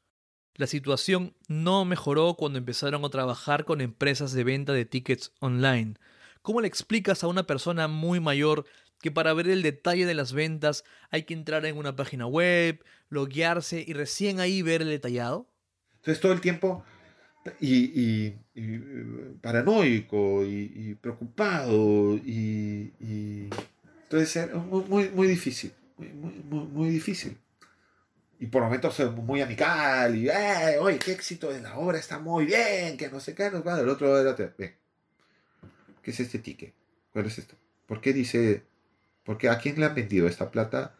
La situación no mejoró cuando empezaron a trabajar con empresas de venta de tickets online. ¿Cómo le explicas a una persona muy mayor que para ver el detalle de las ventas hay que entrar en una página web, loguearse y recién ahí ver el detallado? Entonces todo el tiempo y, paranoico y, preocupado y, entonces era muy, muy difícil, muy, muy, difícil. Y por momentos muy amical y, eh, oye, qué éxito de la obra, está muy bien, que no sé qué, no, el otro era, ¿qué es este ticket? ¿Cuál es esto? ¿Por qué dice, porque a quién le han vendido esta plata?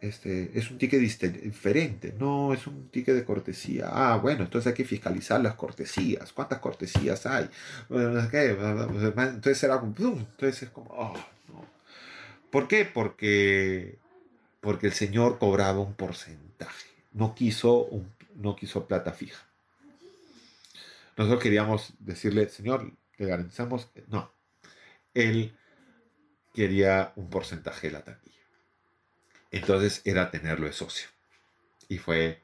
este, es un ticket diferente, no es un ticket de cortesía. Ah, bueno, entonces hay que fiscalizar las cortesías. ¿Cuántas cortesías hay? Entonces era como, entonces es como, oh, no. ¿Por qué? Porque, porque el señor cobraba un porcentaje, no quiso, un, no quiso plata fija. Nosotros queríamos decirle, señor, le garantizamos, no, él quería un porcentaje de la taquilla. Entonces era tenerlo de socio. Y fue,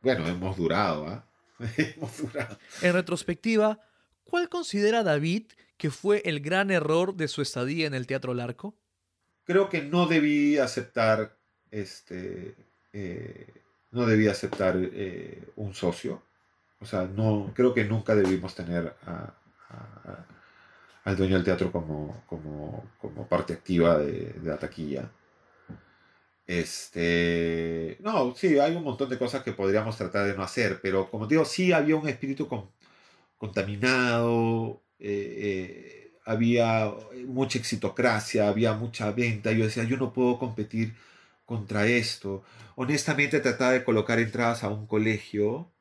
bueno, hemos durado, ¿ah? hemos durado. En retrospectiva, ¿cuál considera David que fue el gran error de su estadía en el Teatro Larco? Creo que no debí aceptar este. Eh, no debí aceptar eh, un socio. O sea, no, creo que nunca debimos tener al dueño del teatro como, como, como parte activa de, de la taquilla. Este, no, sí, hay un montón de cosas que podríamos tratar de no hacer, pero como digo, sí había un espíritu contaminado, eh, eh, había mucha exitocracia, había mucha venta. Yo decía, yo no puedo competir contra esto. Honestamente trataba de colocar entradas a un colegio,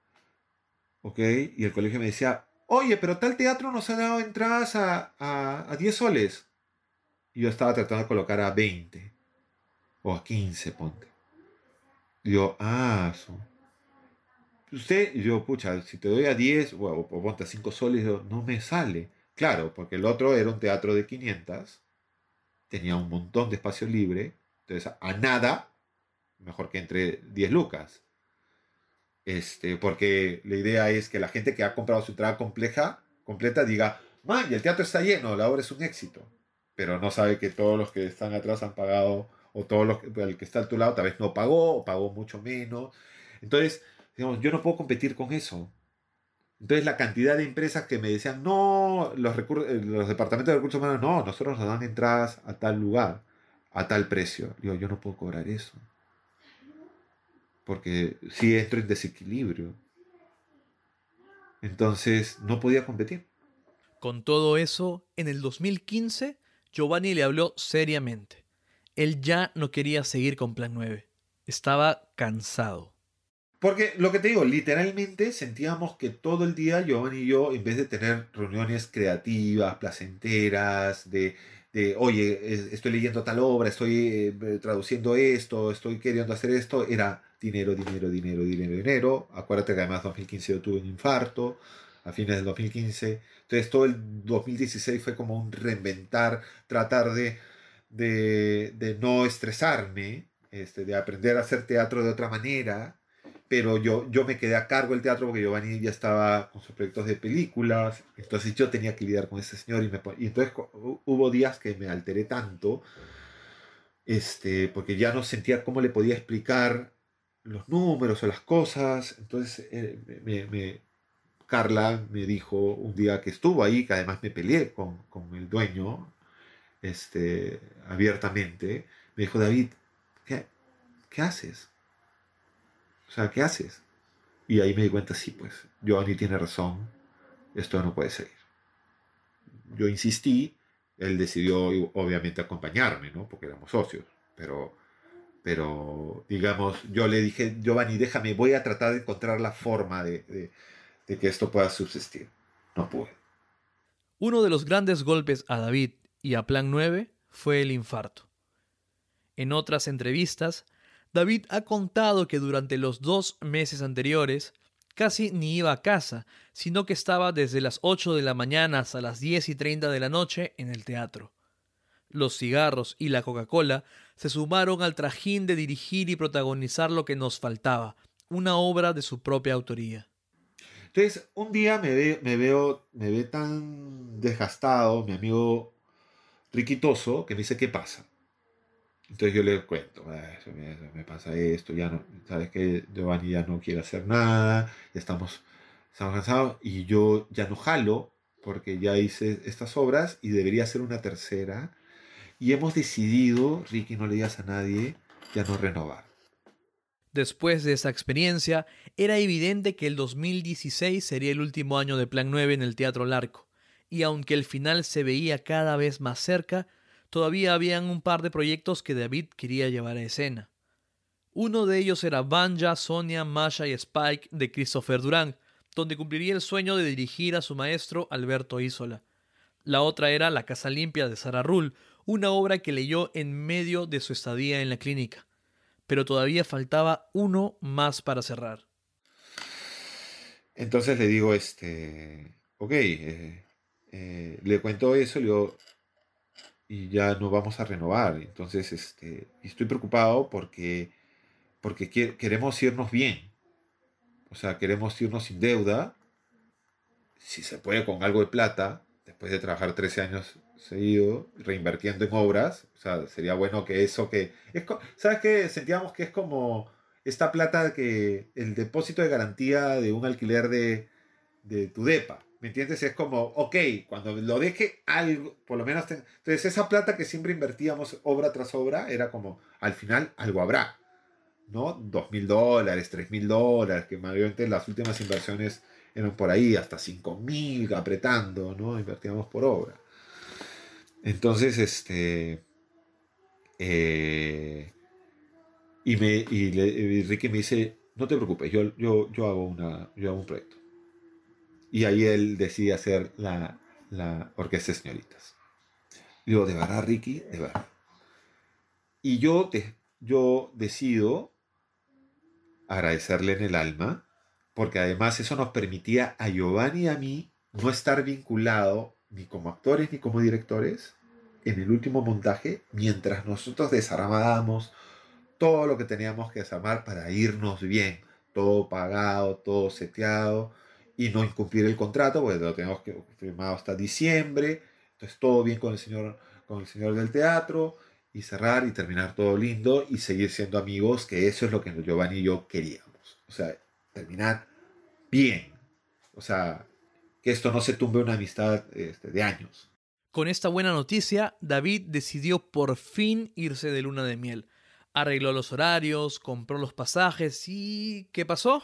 ¿ok? Y el colegio me decía, oye, pero tal teatro nos ha dado entradas a, a, a 10 soles. Y yo estaba tratando de colocar a 20 o a 15, ponte. yo, ah, Usted, yo, pucha, si te doy a 10 o, ponte a 5 soles, no me sale. Claro, porque el otro era un teatro de 500, tenía un montón de espacio libre, entonces a nada, mejor que entre 10 lucas. Este, porque la idea es que la gente que ha comprado su entrada compleja, completa diga, man, el teatro está lleno, la obra es un éxito. Pero no sabe que todos los que están atrás han pagado o todo lo, el que está a tu lado tal vez no pagó o pagó mucho menos. Entonces, digamos, yo no puedo competir con eso. Entonces, la cantidad de empresas que me decían, no, los, eh, los departamentos de recursos humanos, no, nosotros nos dan entradas a tal lugar, a tal precio. Digo, yo no puedo cobrar eso. Porque si entro en desequilibrio. Entonces, no podía competir. Con todo eso, en el 2015, Giovanni le habló seriamente él ya no quería seguir con Plan 9. Estaba cansado. Porque lo que te digo, literalmente sentíamos que todo el día Giovanni y yo, en vez de tener reuniones creativas, placenteras, de, de oye, estoy leyendo tal obra, estoy eh, traduciendo esto, estoy queriendo hacer esto, era dinero, dinero, dinero, dinero, dinero. Acuérdate que además 2015 yo tuve un infarto a fines del 2015. Entonces todo el 2016 fue como un reinventar, tratar de de, no estresarme, este, de aprender a hacer teatro de otra manera, pero yo, yo me quedé a cargo del teatro porque Giovanni ya estaba con sus proyectos de películas, entonces yo tenía que lidiar con ese señor y, me, y entonces hubo días que me alteré tanto, este, porque ya no sentía cómo le podía explicar los números o las cosas, entonces eh, me, Carla me dijo un día que estuvo ahí, que además me peleé con, con el dueño, este, abiertamente, me dijo, David, ¿qué, ¿qué haces? O sea, ¿qué haces? Y ahí me di cuenta, sí, pues, Giovanni tiene razón, esto no puede seguir. Yo insistí, él decidió obviamente acompañarme, ¿no? Porque éramos socios, pero, pero digamos, yo le dije, Giovanni, déjame, voy a tratar de encontrar la forma de, de que esto pueda subsistir. No pude. Uno de los grandes golpes a David y a Plan 9 fue el infarto. En otras entrevistas, David ha contado que durante los dos meses anteriores casi ni iba a casa, sino que estaba desde las 8 de la mañana hasta las 10 y 30 de la noche en el teatro. Los cigarros y la Coca-Cola se sumaron al trajín de dirigir y protagonizar lo que nos faltaba, una obra de su propia autoría. Entonces, un día me, me veo, me ve tan desgastado, mi amigo Riquitoso, que me dice, ¿qué pasa? Entonces yo le cuento, me, pasa esto, ya no, sabes que Giovanni ya no quiere hacer nada, ya estamos, estamos cansados y yo ya no jalo porque ya hice estas obras y debería hacer una tercera. Y hemos decidido, Ricky, no le digas a nadie, ya no renovar. Después de esa experiencia, era evidente que el 2016 sería el último año de Plan 9 en el Teatro Larco, y aunque el final se veía cada vez más cerca, todavía habían un par de proyectos que David quería llevar a escena. Uno de ellos era Banja, Sonia, Masha y Spike de Christopher Durán, donde cumpliría el sueño de dirigir a su maestro Alberto Isola. La otra era La Casa Limpia de Sara Rull, una obra que leyó en medio de su estadía en la clínica. Pero todavía faltaba uno más para cerrar. Entonces le digo, este, ok, eh, eh, le cuento eso, le digo, y ya no vamos a renovar. Entonces, este, estoy preocupado porque, porque queremos irnos bien. O sea, queremos irnos sin deuda, si se puede con algo de plata, después de trabajar 13 años seguido, reinvirtiendo en obras. O sea, sería bueno que eso que... Es, ¿Sabes qué? Sentíamos que es como esta plata que el depósito de garantía de un alquiler de, de tu DEPA. ¿Me entiendes? Es como, ok, cuando lo deje algo, por lo menos... Entonces esa plata que siempre invertíamos obra tras obra era como, al final algo habrá. ¿No? Dos mil dólares, tres mil dólares, que mayormente las últimas inversiones eran por ahí, hasta cinco mil apretando, ¿no? Invertíamos por obra. Entonces, este... Eh, y, me, y, Ricky me dice, no te preocupes, yo, yo, yo, hago, una, yo hago un proyecto. Y ahí él decide hacer la, la orquesta de señoritas. Digo, ¿de verdad, Ricky? De verdad. Y yo, te, yo decido agradecerle en el alma, porque además eso nos permitía a Giovanni y a mí no estar vinculado ni como actores ni como directores en el último montaje, mientras nosotros desarmábamos todo lo que teníamos que desarmar para irnos bien, todo pagado, todo seteado, y no incumplir el contrato, porque lo tenemos que firmado hasta diciembre. Entonces todo bien con el señor, con el señor del teatro y cerrar y terminar todo lindo y seguir siendo amigos, que eso es lo que Giovanni y yo queríamos. O sea, terminar bien. O sea, que esto no se tumbe una amistad este, de años. Con esta buena noticia, David decidió por fin irse de luna de miel. Arregló los horarios, compró los pasajes y... ¿qué pasó?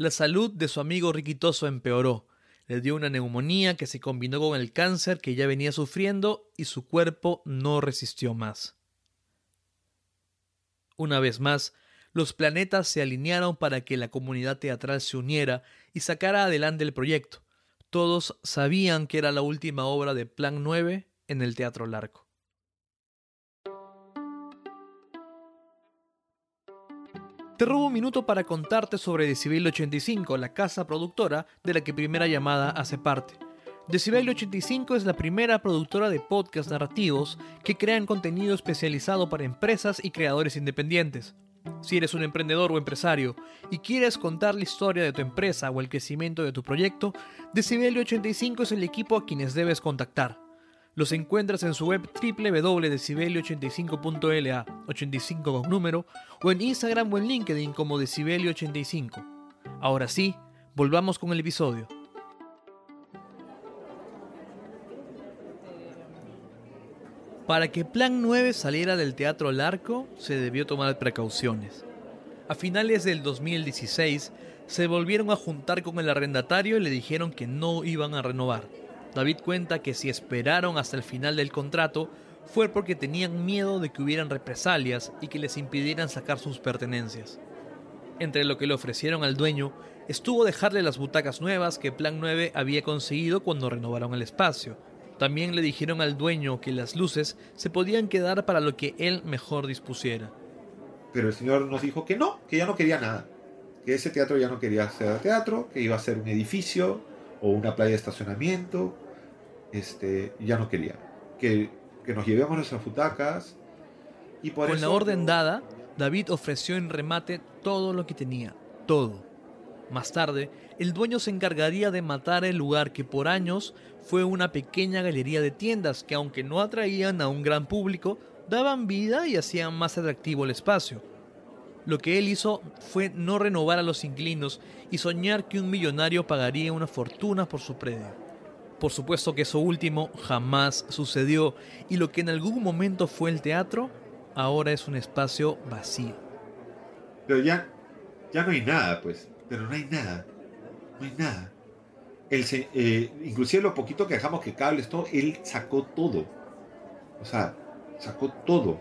la salud de su amigo Riquitoso empeoró. Le dio una neumonía que se combinó con el cáncer que ya venía sufriendo y su cuerpo no resistió más. Una vez más, los planetas se alinearon para que la comunidad teatral se uniera y sacara adelante el proyecto. Todos sabían que era la última obra de Plan 9 en el Teatro Larco. Te robo un minuto para contarte sobre Decibel 85, la casa productora de la que Primera Llamada hace parte. Decibel 85 es la primera productora de podcast narrativos que crean contenido especializado para empresas y creadores independientes. Si eres un emprendedor o empresario y quieres contar la historia de tu empresa o el crecimiento de tu proyecto, Decibel 85 es el equipo a quienes debes contactar. Los encuentras en su web www.decibelio85.la, 85 con número, o en Instagram o en LinkedIn como Decibelio85. Ahora sí, volvamos con el episodio. Para que Plan 9 saliera del Teatro Larco, se debió tomar precauciones. A finales del 2016, se volvieron a juntar con el arrendatario y le dijeron que no iban a renovar. David cuenta que si esperaron hasta el final del contrato fue porque tenían miedo de que hubieran represalias y que les impidieran sacar sus pertenencias. Entre lo que le ofrecieron al dueño estuvo dejarle las butacas nuevas que Plan 9 había conseguido cuando renovaron el espacio. También le dijeron al dueño que las luces se podían quedar para lo que él mejor dispusiera. Pero el señor nos dijo que no, que ya no quería nada. Que ese teatro ya no quería ser teatro, que iba a ser un edificio o una playa de estacionamiento, este, ya no quería. Que, que nos llevemos nuestras futacas. Y por Con la orden dada, David ofreció en remate todo lo que tenía, todo. Más tarde, el dueño se encargaría de matar el lugar que por años fue una pequeña galería de tiendas que aunque no atraían a un gran público, daban vida y hacían más atractivo el espacio. Lo que él hizo fue no renovar a los inquilinos y soñar que un millonario pagaría una fortuna por su predio. Por supuesto que eso último jamás sucedió y lo que en algún momento fue el teatro, ahora es un espacio vacío. Pero ya, ya no hay nada, pues. Pero no hay nada. No hay nada. El, eh, inclusive lo poquito que dejamos que cables, todo, él sacó todo. O sea, sacó todo.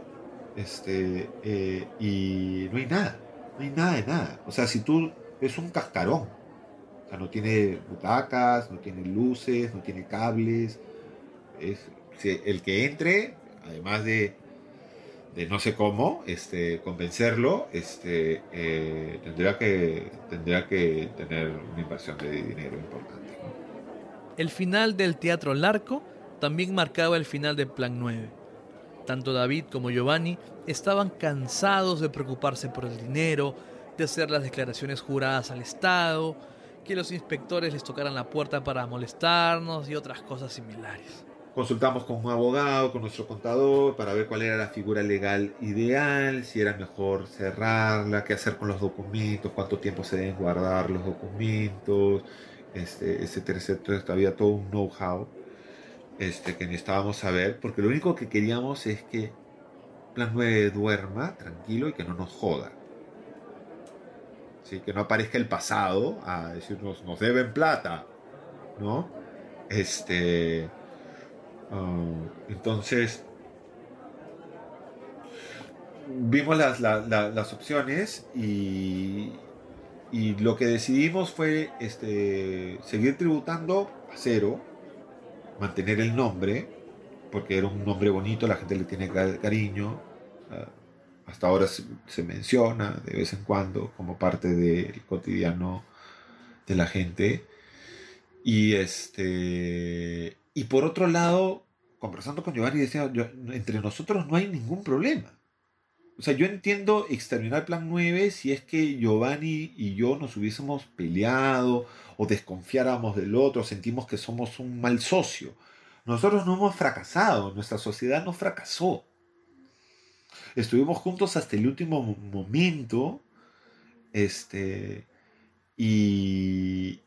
Este, eh, y no hay nada. No hay nada de nada. O sea, si tú es un cascarón. O sea, no tiene butacas, no tiene luces, no tiene cables. Es, el que entre, además de, de no sé cómo este, convencerlo, este, eh, tendría, que, tendría que tener una inversión de dinero importante. El final del Teatro Larco también marcaba el final de Plan 9. Tanto David como Giovanni estaban cansados de preocuparse por el dinero, de hacer las declaraciones juradas al Estado, que los inspectores les tocaran la puerta para molestarnos y otras cosas similares. Consultamos con un abogado, con nuestro contador, para ver cuál era la figura legal ideal, si era mejor cerrarla, qué hacer con los documentos, cuánto tiempo se deben guardar los documentos, este, etcétera, etcétera. Había todo un know-how este, que necesitábamos saber, porque lo único que queríamos es que Plan 9 duerma tranquilo y que no nos joda. ¿Sí? Que no aparezca el pasado a decirnos, nos deben plata, ¿no? Este. Um, entonces. Vimos las, las opciones y, y lo que decidimos fue este, seguir tributando a cero mantener el nombre, porque era un nombre bonito, la gente le tiene cariño. Hasta ahora se, menciona de vez en cuando como parte del cotidiano de la gente. Y este. Y por otro lado, conversando con Giovanni, decía, entre nosotros no hay ningún problema. O sea, yo entiendo exterminar Plan 9 si es que Giovanni y yo nos hubiésemos peleado o desconfiáramos del otro, sentimos que somos un mal socio. Nosotros no hemos fracasado, nuestra sociedad no fracasó. Estuvimos juntos hasta el último momento. Este. Y,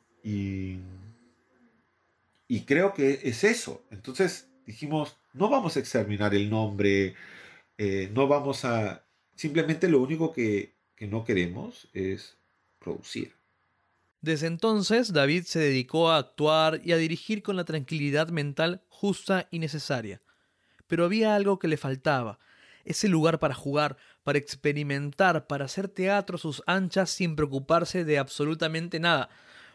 y creo que es eso. Entonces dijimos, no vamos a exterminar el nombre, eh, no vamos a... Simplemente lo único que, que no queremos es producir. Desde entonces, David se dedicó a actuar y a dirigir con la tranquilidad mental justa y necesaria. Pero había algo que le faltaba, ese lugar para jugar, para experimentar, para hacer teatro a sus anchas sin preocuparse de absolutamente nada,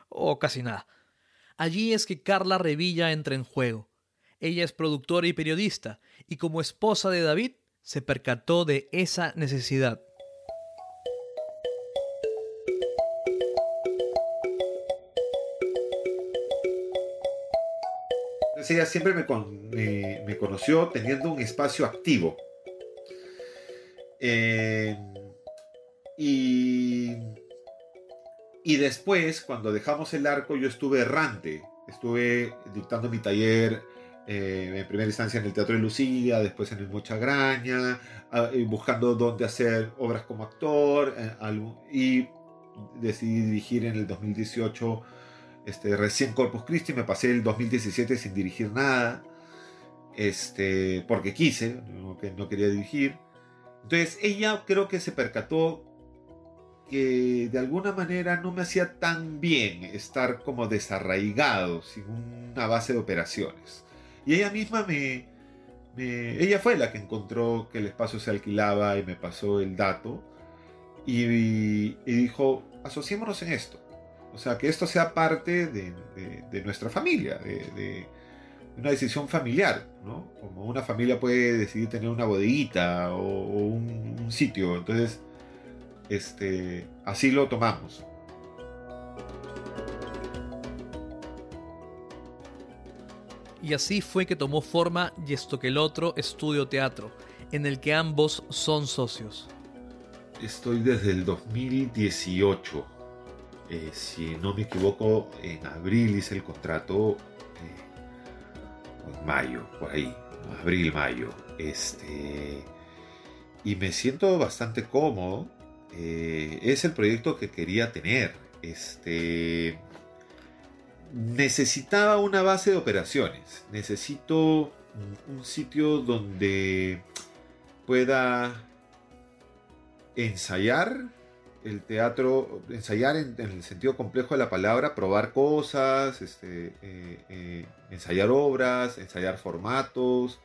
o casi nada. Allí es que Carla Revilla entra en juego. Ella es productora y periodista, y como esposa de David, se percató de esa necesidad. ella siempre me, conoció teniendo un espacio activo. Eh, y, y después, cuando dejamos el arco, yo estuve errante. Estuve dictando mi taller eh, en primera instancia en el Teatro de Lucía, después en el Mochagraña, ah, buscando dónde hacer obras como actor, eh, y decidí dirigir en el 2018 este, recién Corpus Christi, me pasé el 2017 sin dirigir nada, este, porque quise, no, no quería dirigir. Entonces ella creo que se percató que de alguna manera no me hacía tan bien estar como desarraigado, sin una base de operaciones. Y ella misma me, ella fue la que encontró que el espacio se alquilaba y me pasó el dato y, dijo, asociémonos en esto. O sea, que esto sea parte de, nuestra familia, de, una decisión familiar, ¿no? Como una familia puede decidir tener una bodeguita o, un, un, sitio. Entonces, este, así lo tomamos. Y así fue que tomó forma Y esto que el otro estudio teatro, en el que ambos son socios. Estoy desde el 2018. Eh, si no me equivoco, en abril hice el contrato, eh, en mayo, por ahí, abril, mayo. Este, y me siento bastante cómodo. Eh, es el proyecto que quería tener. Este, necesitaba una base de operaciones. Necesito un sitio donde pueda ensayar el teatro, ensayar en, el sentido complejo de la palabra, probar cosas, este, eh, eh, ensayar obras, ensayar formatos,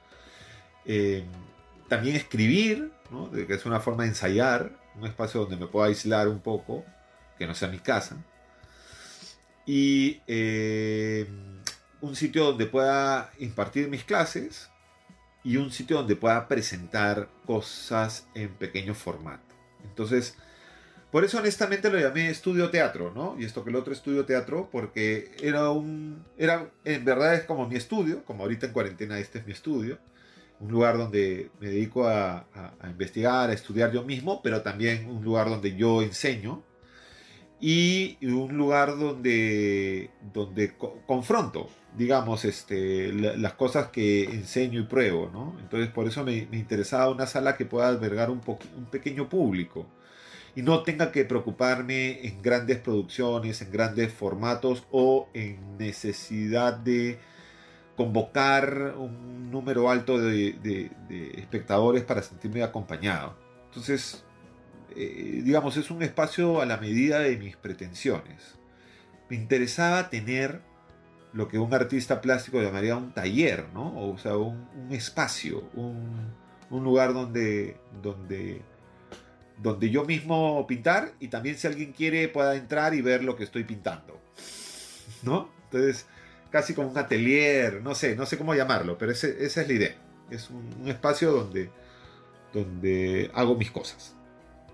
también escribir, que es una forma de ensayar, un espacio donde me pueda aislar un poco, que no sea mi casa, y un sitio donde pueda impartir mis clases y un sitio donde pueda presentar cosas en pequeño formato. Entonces, por eso honestamente lo llamé estudio teatro, ¿no? Y esto que el otro estudio teatro, porque era un, era, en verdad es como mi estudio, como ahorita en cuarentena este es mi estudio, un lugar donde me dedico a, investigar, a estudiar yo mismo, pero también un lugar donde yo enseño y un lugar donde, donde confronto, digamos, este, las cosas que enseño y pruebo, ¿no? Entonces por eso me, interesaba una sala que pueda albergar un, un pequeño público y no tenga que preocuparme en grandes producciones, en grandes formatos o en necesidad de convocar un número alto de, espectadores para sentirme acompañado. Entonces, eh, digamos, es un espacio a la medida de mis pretensiones. Me interesaba tener lo que un artista plástico llamaría un taller, ¿no? O sea, un, espacio, un, un, lugar donde, donde donde yo mismo pintar y también si alguien quiere pueda entrar y ver lo que estoy pintando. ¿No? Entonces, casi como un atelier, no sé, no sé cómo llamarlo, pero esa es la idea. Es un, espacio donde, donde hago mis cosas.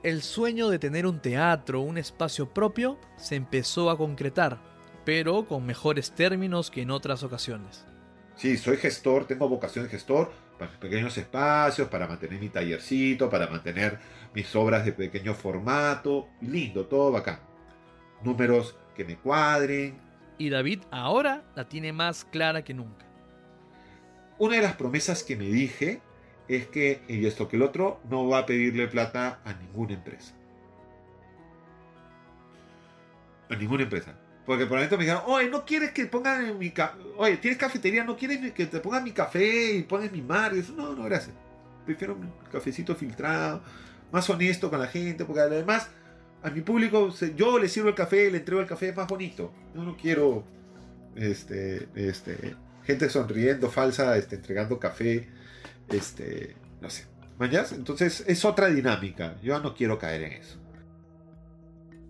El sueño de tener un teatro, un espacio propio, se empezó a concretar, pero con mejores términos que en otras ocasiones. Sí, soy gestor, tengo vocación de gestor, para pequeños espacios, para mantener mi tallercito, para mantener mis obras de pequeño formato. Lindo, todo bacán. Números que me cuadren. Y David ahora la tiene más clara que nunca. Una de las promesas que me dije es que, y esto que el otro, no va a pedirle plata a ninguna empresa. A ninguna empresa. Porque por ejemplo me dijeron, oye, ¿no quieres que pongan mi café? Oye, ¿tienes cafetería? ¿No quieres que te pongan mi café y pones mi mar? Y no, no, gracias. Prefiero un cafecito filtrado, más honesto con la gente, porque además a mi público, yo le sirvo el café, le entrego el café más bonito. Yo no quiero este, este, gente sonriendo, falsa, este, entregando café, este, no sé. ¿Mañas? Entonces es otra dinámica. Yo no quiero caer en eso.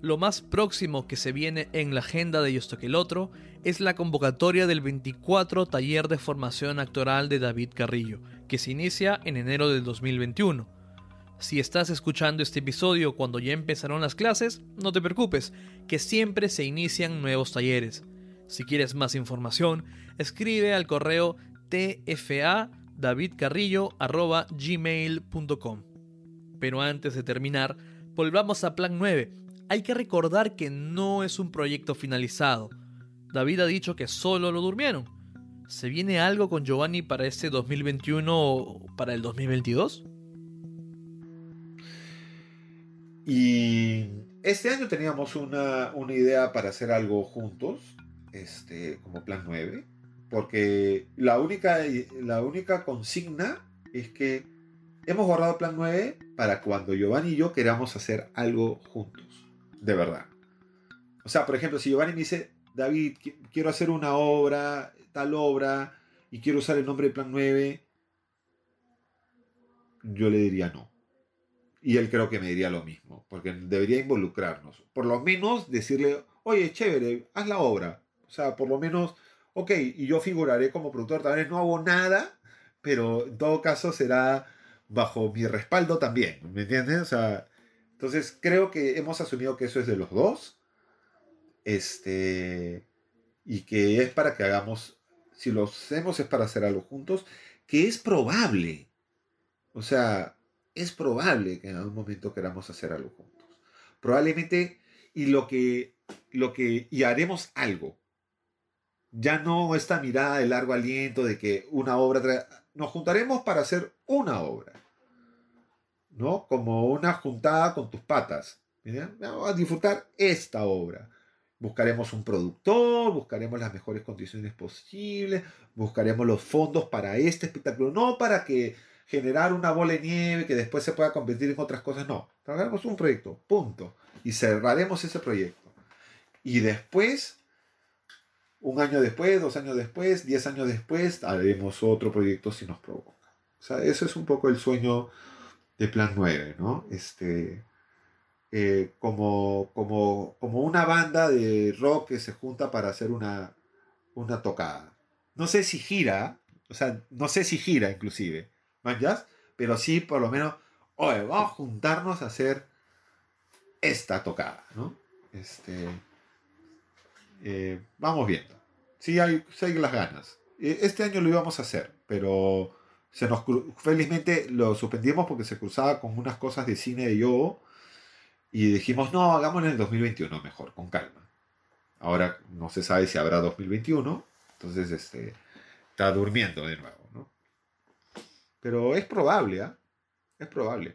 Lo más próximo que se viene en la agenda de el Otro es la convocatoria del 24 Taller de Formación Actoral de David Carrillo, que se inicia en enero del 2021. Si estás escuchando este episodio cuando ya empezaron las clases, no te preocupes, que siempre se inician nuevos talleres. Si quieres más información, escribe al correo tfadavidcarrillo.gmail.com. Pero antes de terminar, volvamos a Plan 9, hay que recordar que no es un proyecto finalizado. David ha dicho que solo lo durmieron. ¿Se viene algo con Giovanni para este 2021 o para el 2022? Y este año teníamos una, idea para hacer algo juntos, este, como plan 9, porque la única, la única consigna es que hemos borrado plan 9 para cuando Giovanni y yo queramos hacer algo juntos de verdad. O sea, por ejemplo, si Giovanni me dice, David, quiero hacer una obra, tal obra, y quiero usar el nombre de Plan 9, yo le diría no. Y él creo que me diría lo mismo, porque debería involucrarnos. Por lo menos decirle, oye, chévere, haz la obra. O sea, por lo menos, ok, y yo figuraré como productor, tal vez no hago nada, pero en todo caso será bajo mi respaldo también, ¿me entiendes? O sea, entonces creo que hemos asumido que eso es de los dos. Este. Y que es para que hagamos. Si lo hacemos es para hacer algo juntos. Que es probable. O sea, es probable que en algún momento queramos hacer algo juntos. Probablemente. Y lo que. Lo que. Y haremos algo. Ya no esta mirada de largo aliento de que una obra. Nos juntaremos para hacer una obra ¿no? Como una juntada con tus patas. Vamos a disfrutar esta obra. Buscaremos un productor, buscaremos las mejores condiciones posibles, buscaremos los fondos para este espectáculo, no para que generar una bola de nieve que después se pueda convertir en otras cosas, no. Trabajaremos un proyecto, punto. Y cerraremos ese proyecto. Y después, un año después, dos años después, diez años después, haremos otro proyecto si nos provoca. O sea, eso es un poco el sueño de Plan 9, ¿no? Este, eh, como, como, como una banda de rock que se junta para hacer una, una tocada. No sé si gira, o sea, no sé si gira inclusive, ¿manjas? Pero sí, por lo menos, vamos a juntarnos a hacer esta tocada, ¿no? Este, eh, vamos viendo. Sí hay, sí hay las ganas. E, este año lo íbamos a hacer, pero se nos felizmente lo suspendimos porque se cruzaba con unas cosas de cine de yo y dijimos, no, hagámoslo en el 2021 mejor, con calma. Ahora no se sabe si habrá 2021, entonces este, está durmiendo de nuevo. Pero es probable, ¿ah? Es probable.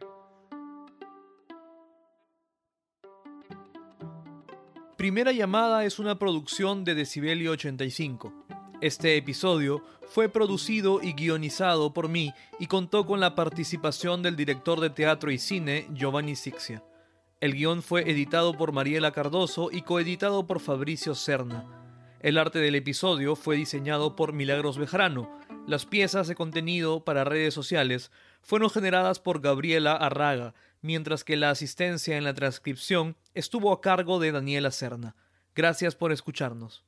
Primera llamada es una producción de Decibelio 85. Este episodio fue producido y guionizado por mí y contó con la participación del director de teatro y cine Giovanni Sixia. El guion fue editado por Mariela Cardoso y coeditado por Fabricio Serna. El arte del episodio fue diseñado por Milagros Bejarano. Las piezas de contenido para redes sociales fueron generadas por Gabriela Arraga, mientras que la asistencia en la transcripción estuvo a cargo de Daniela Serna. Gracias por escucharnos.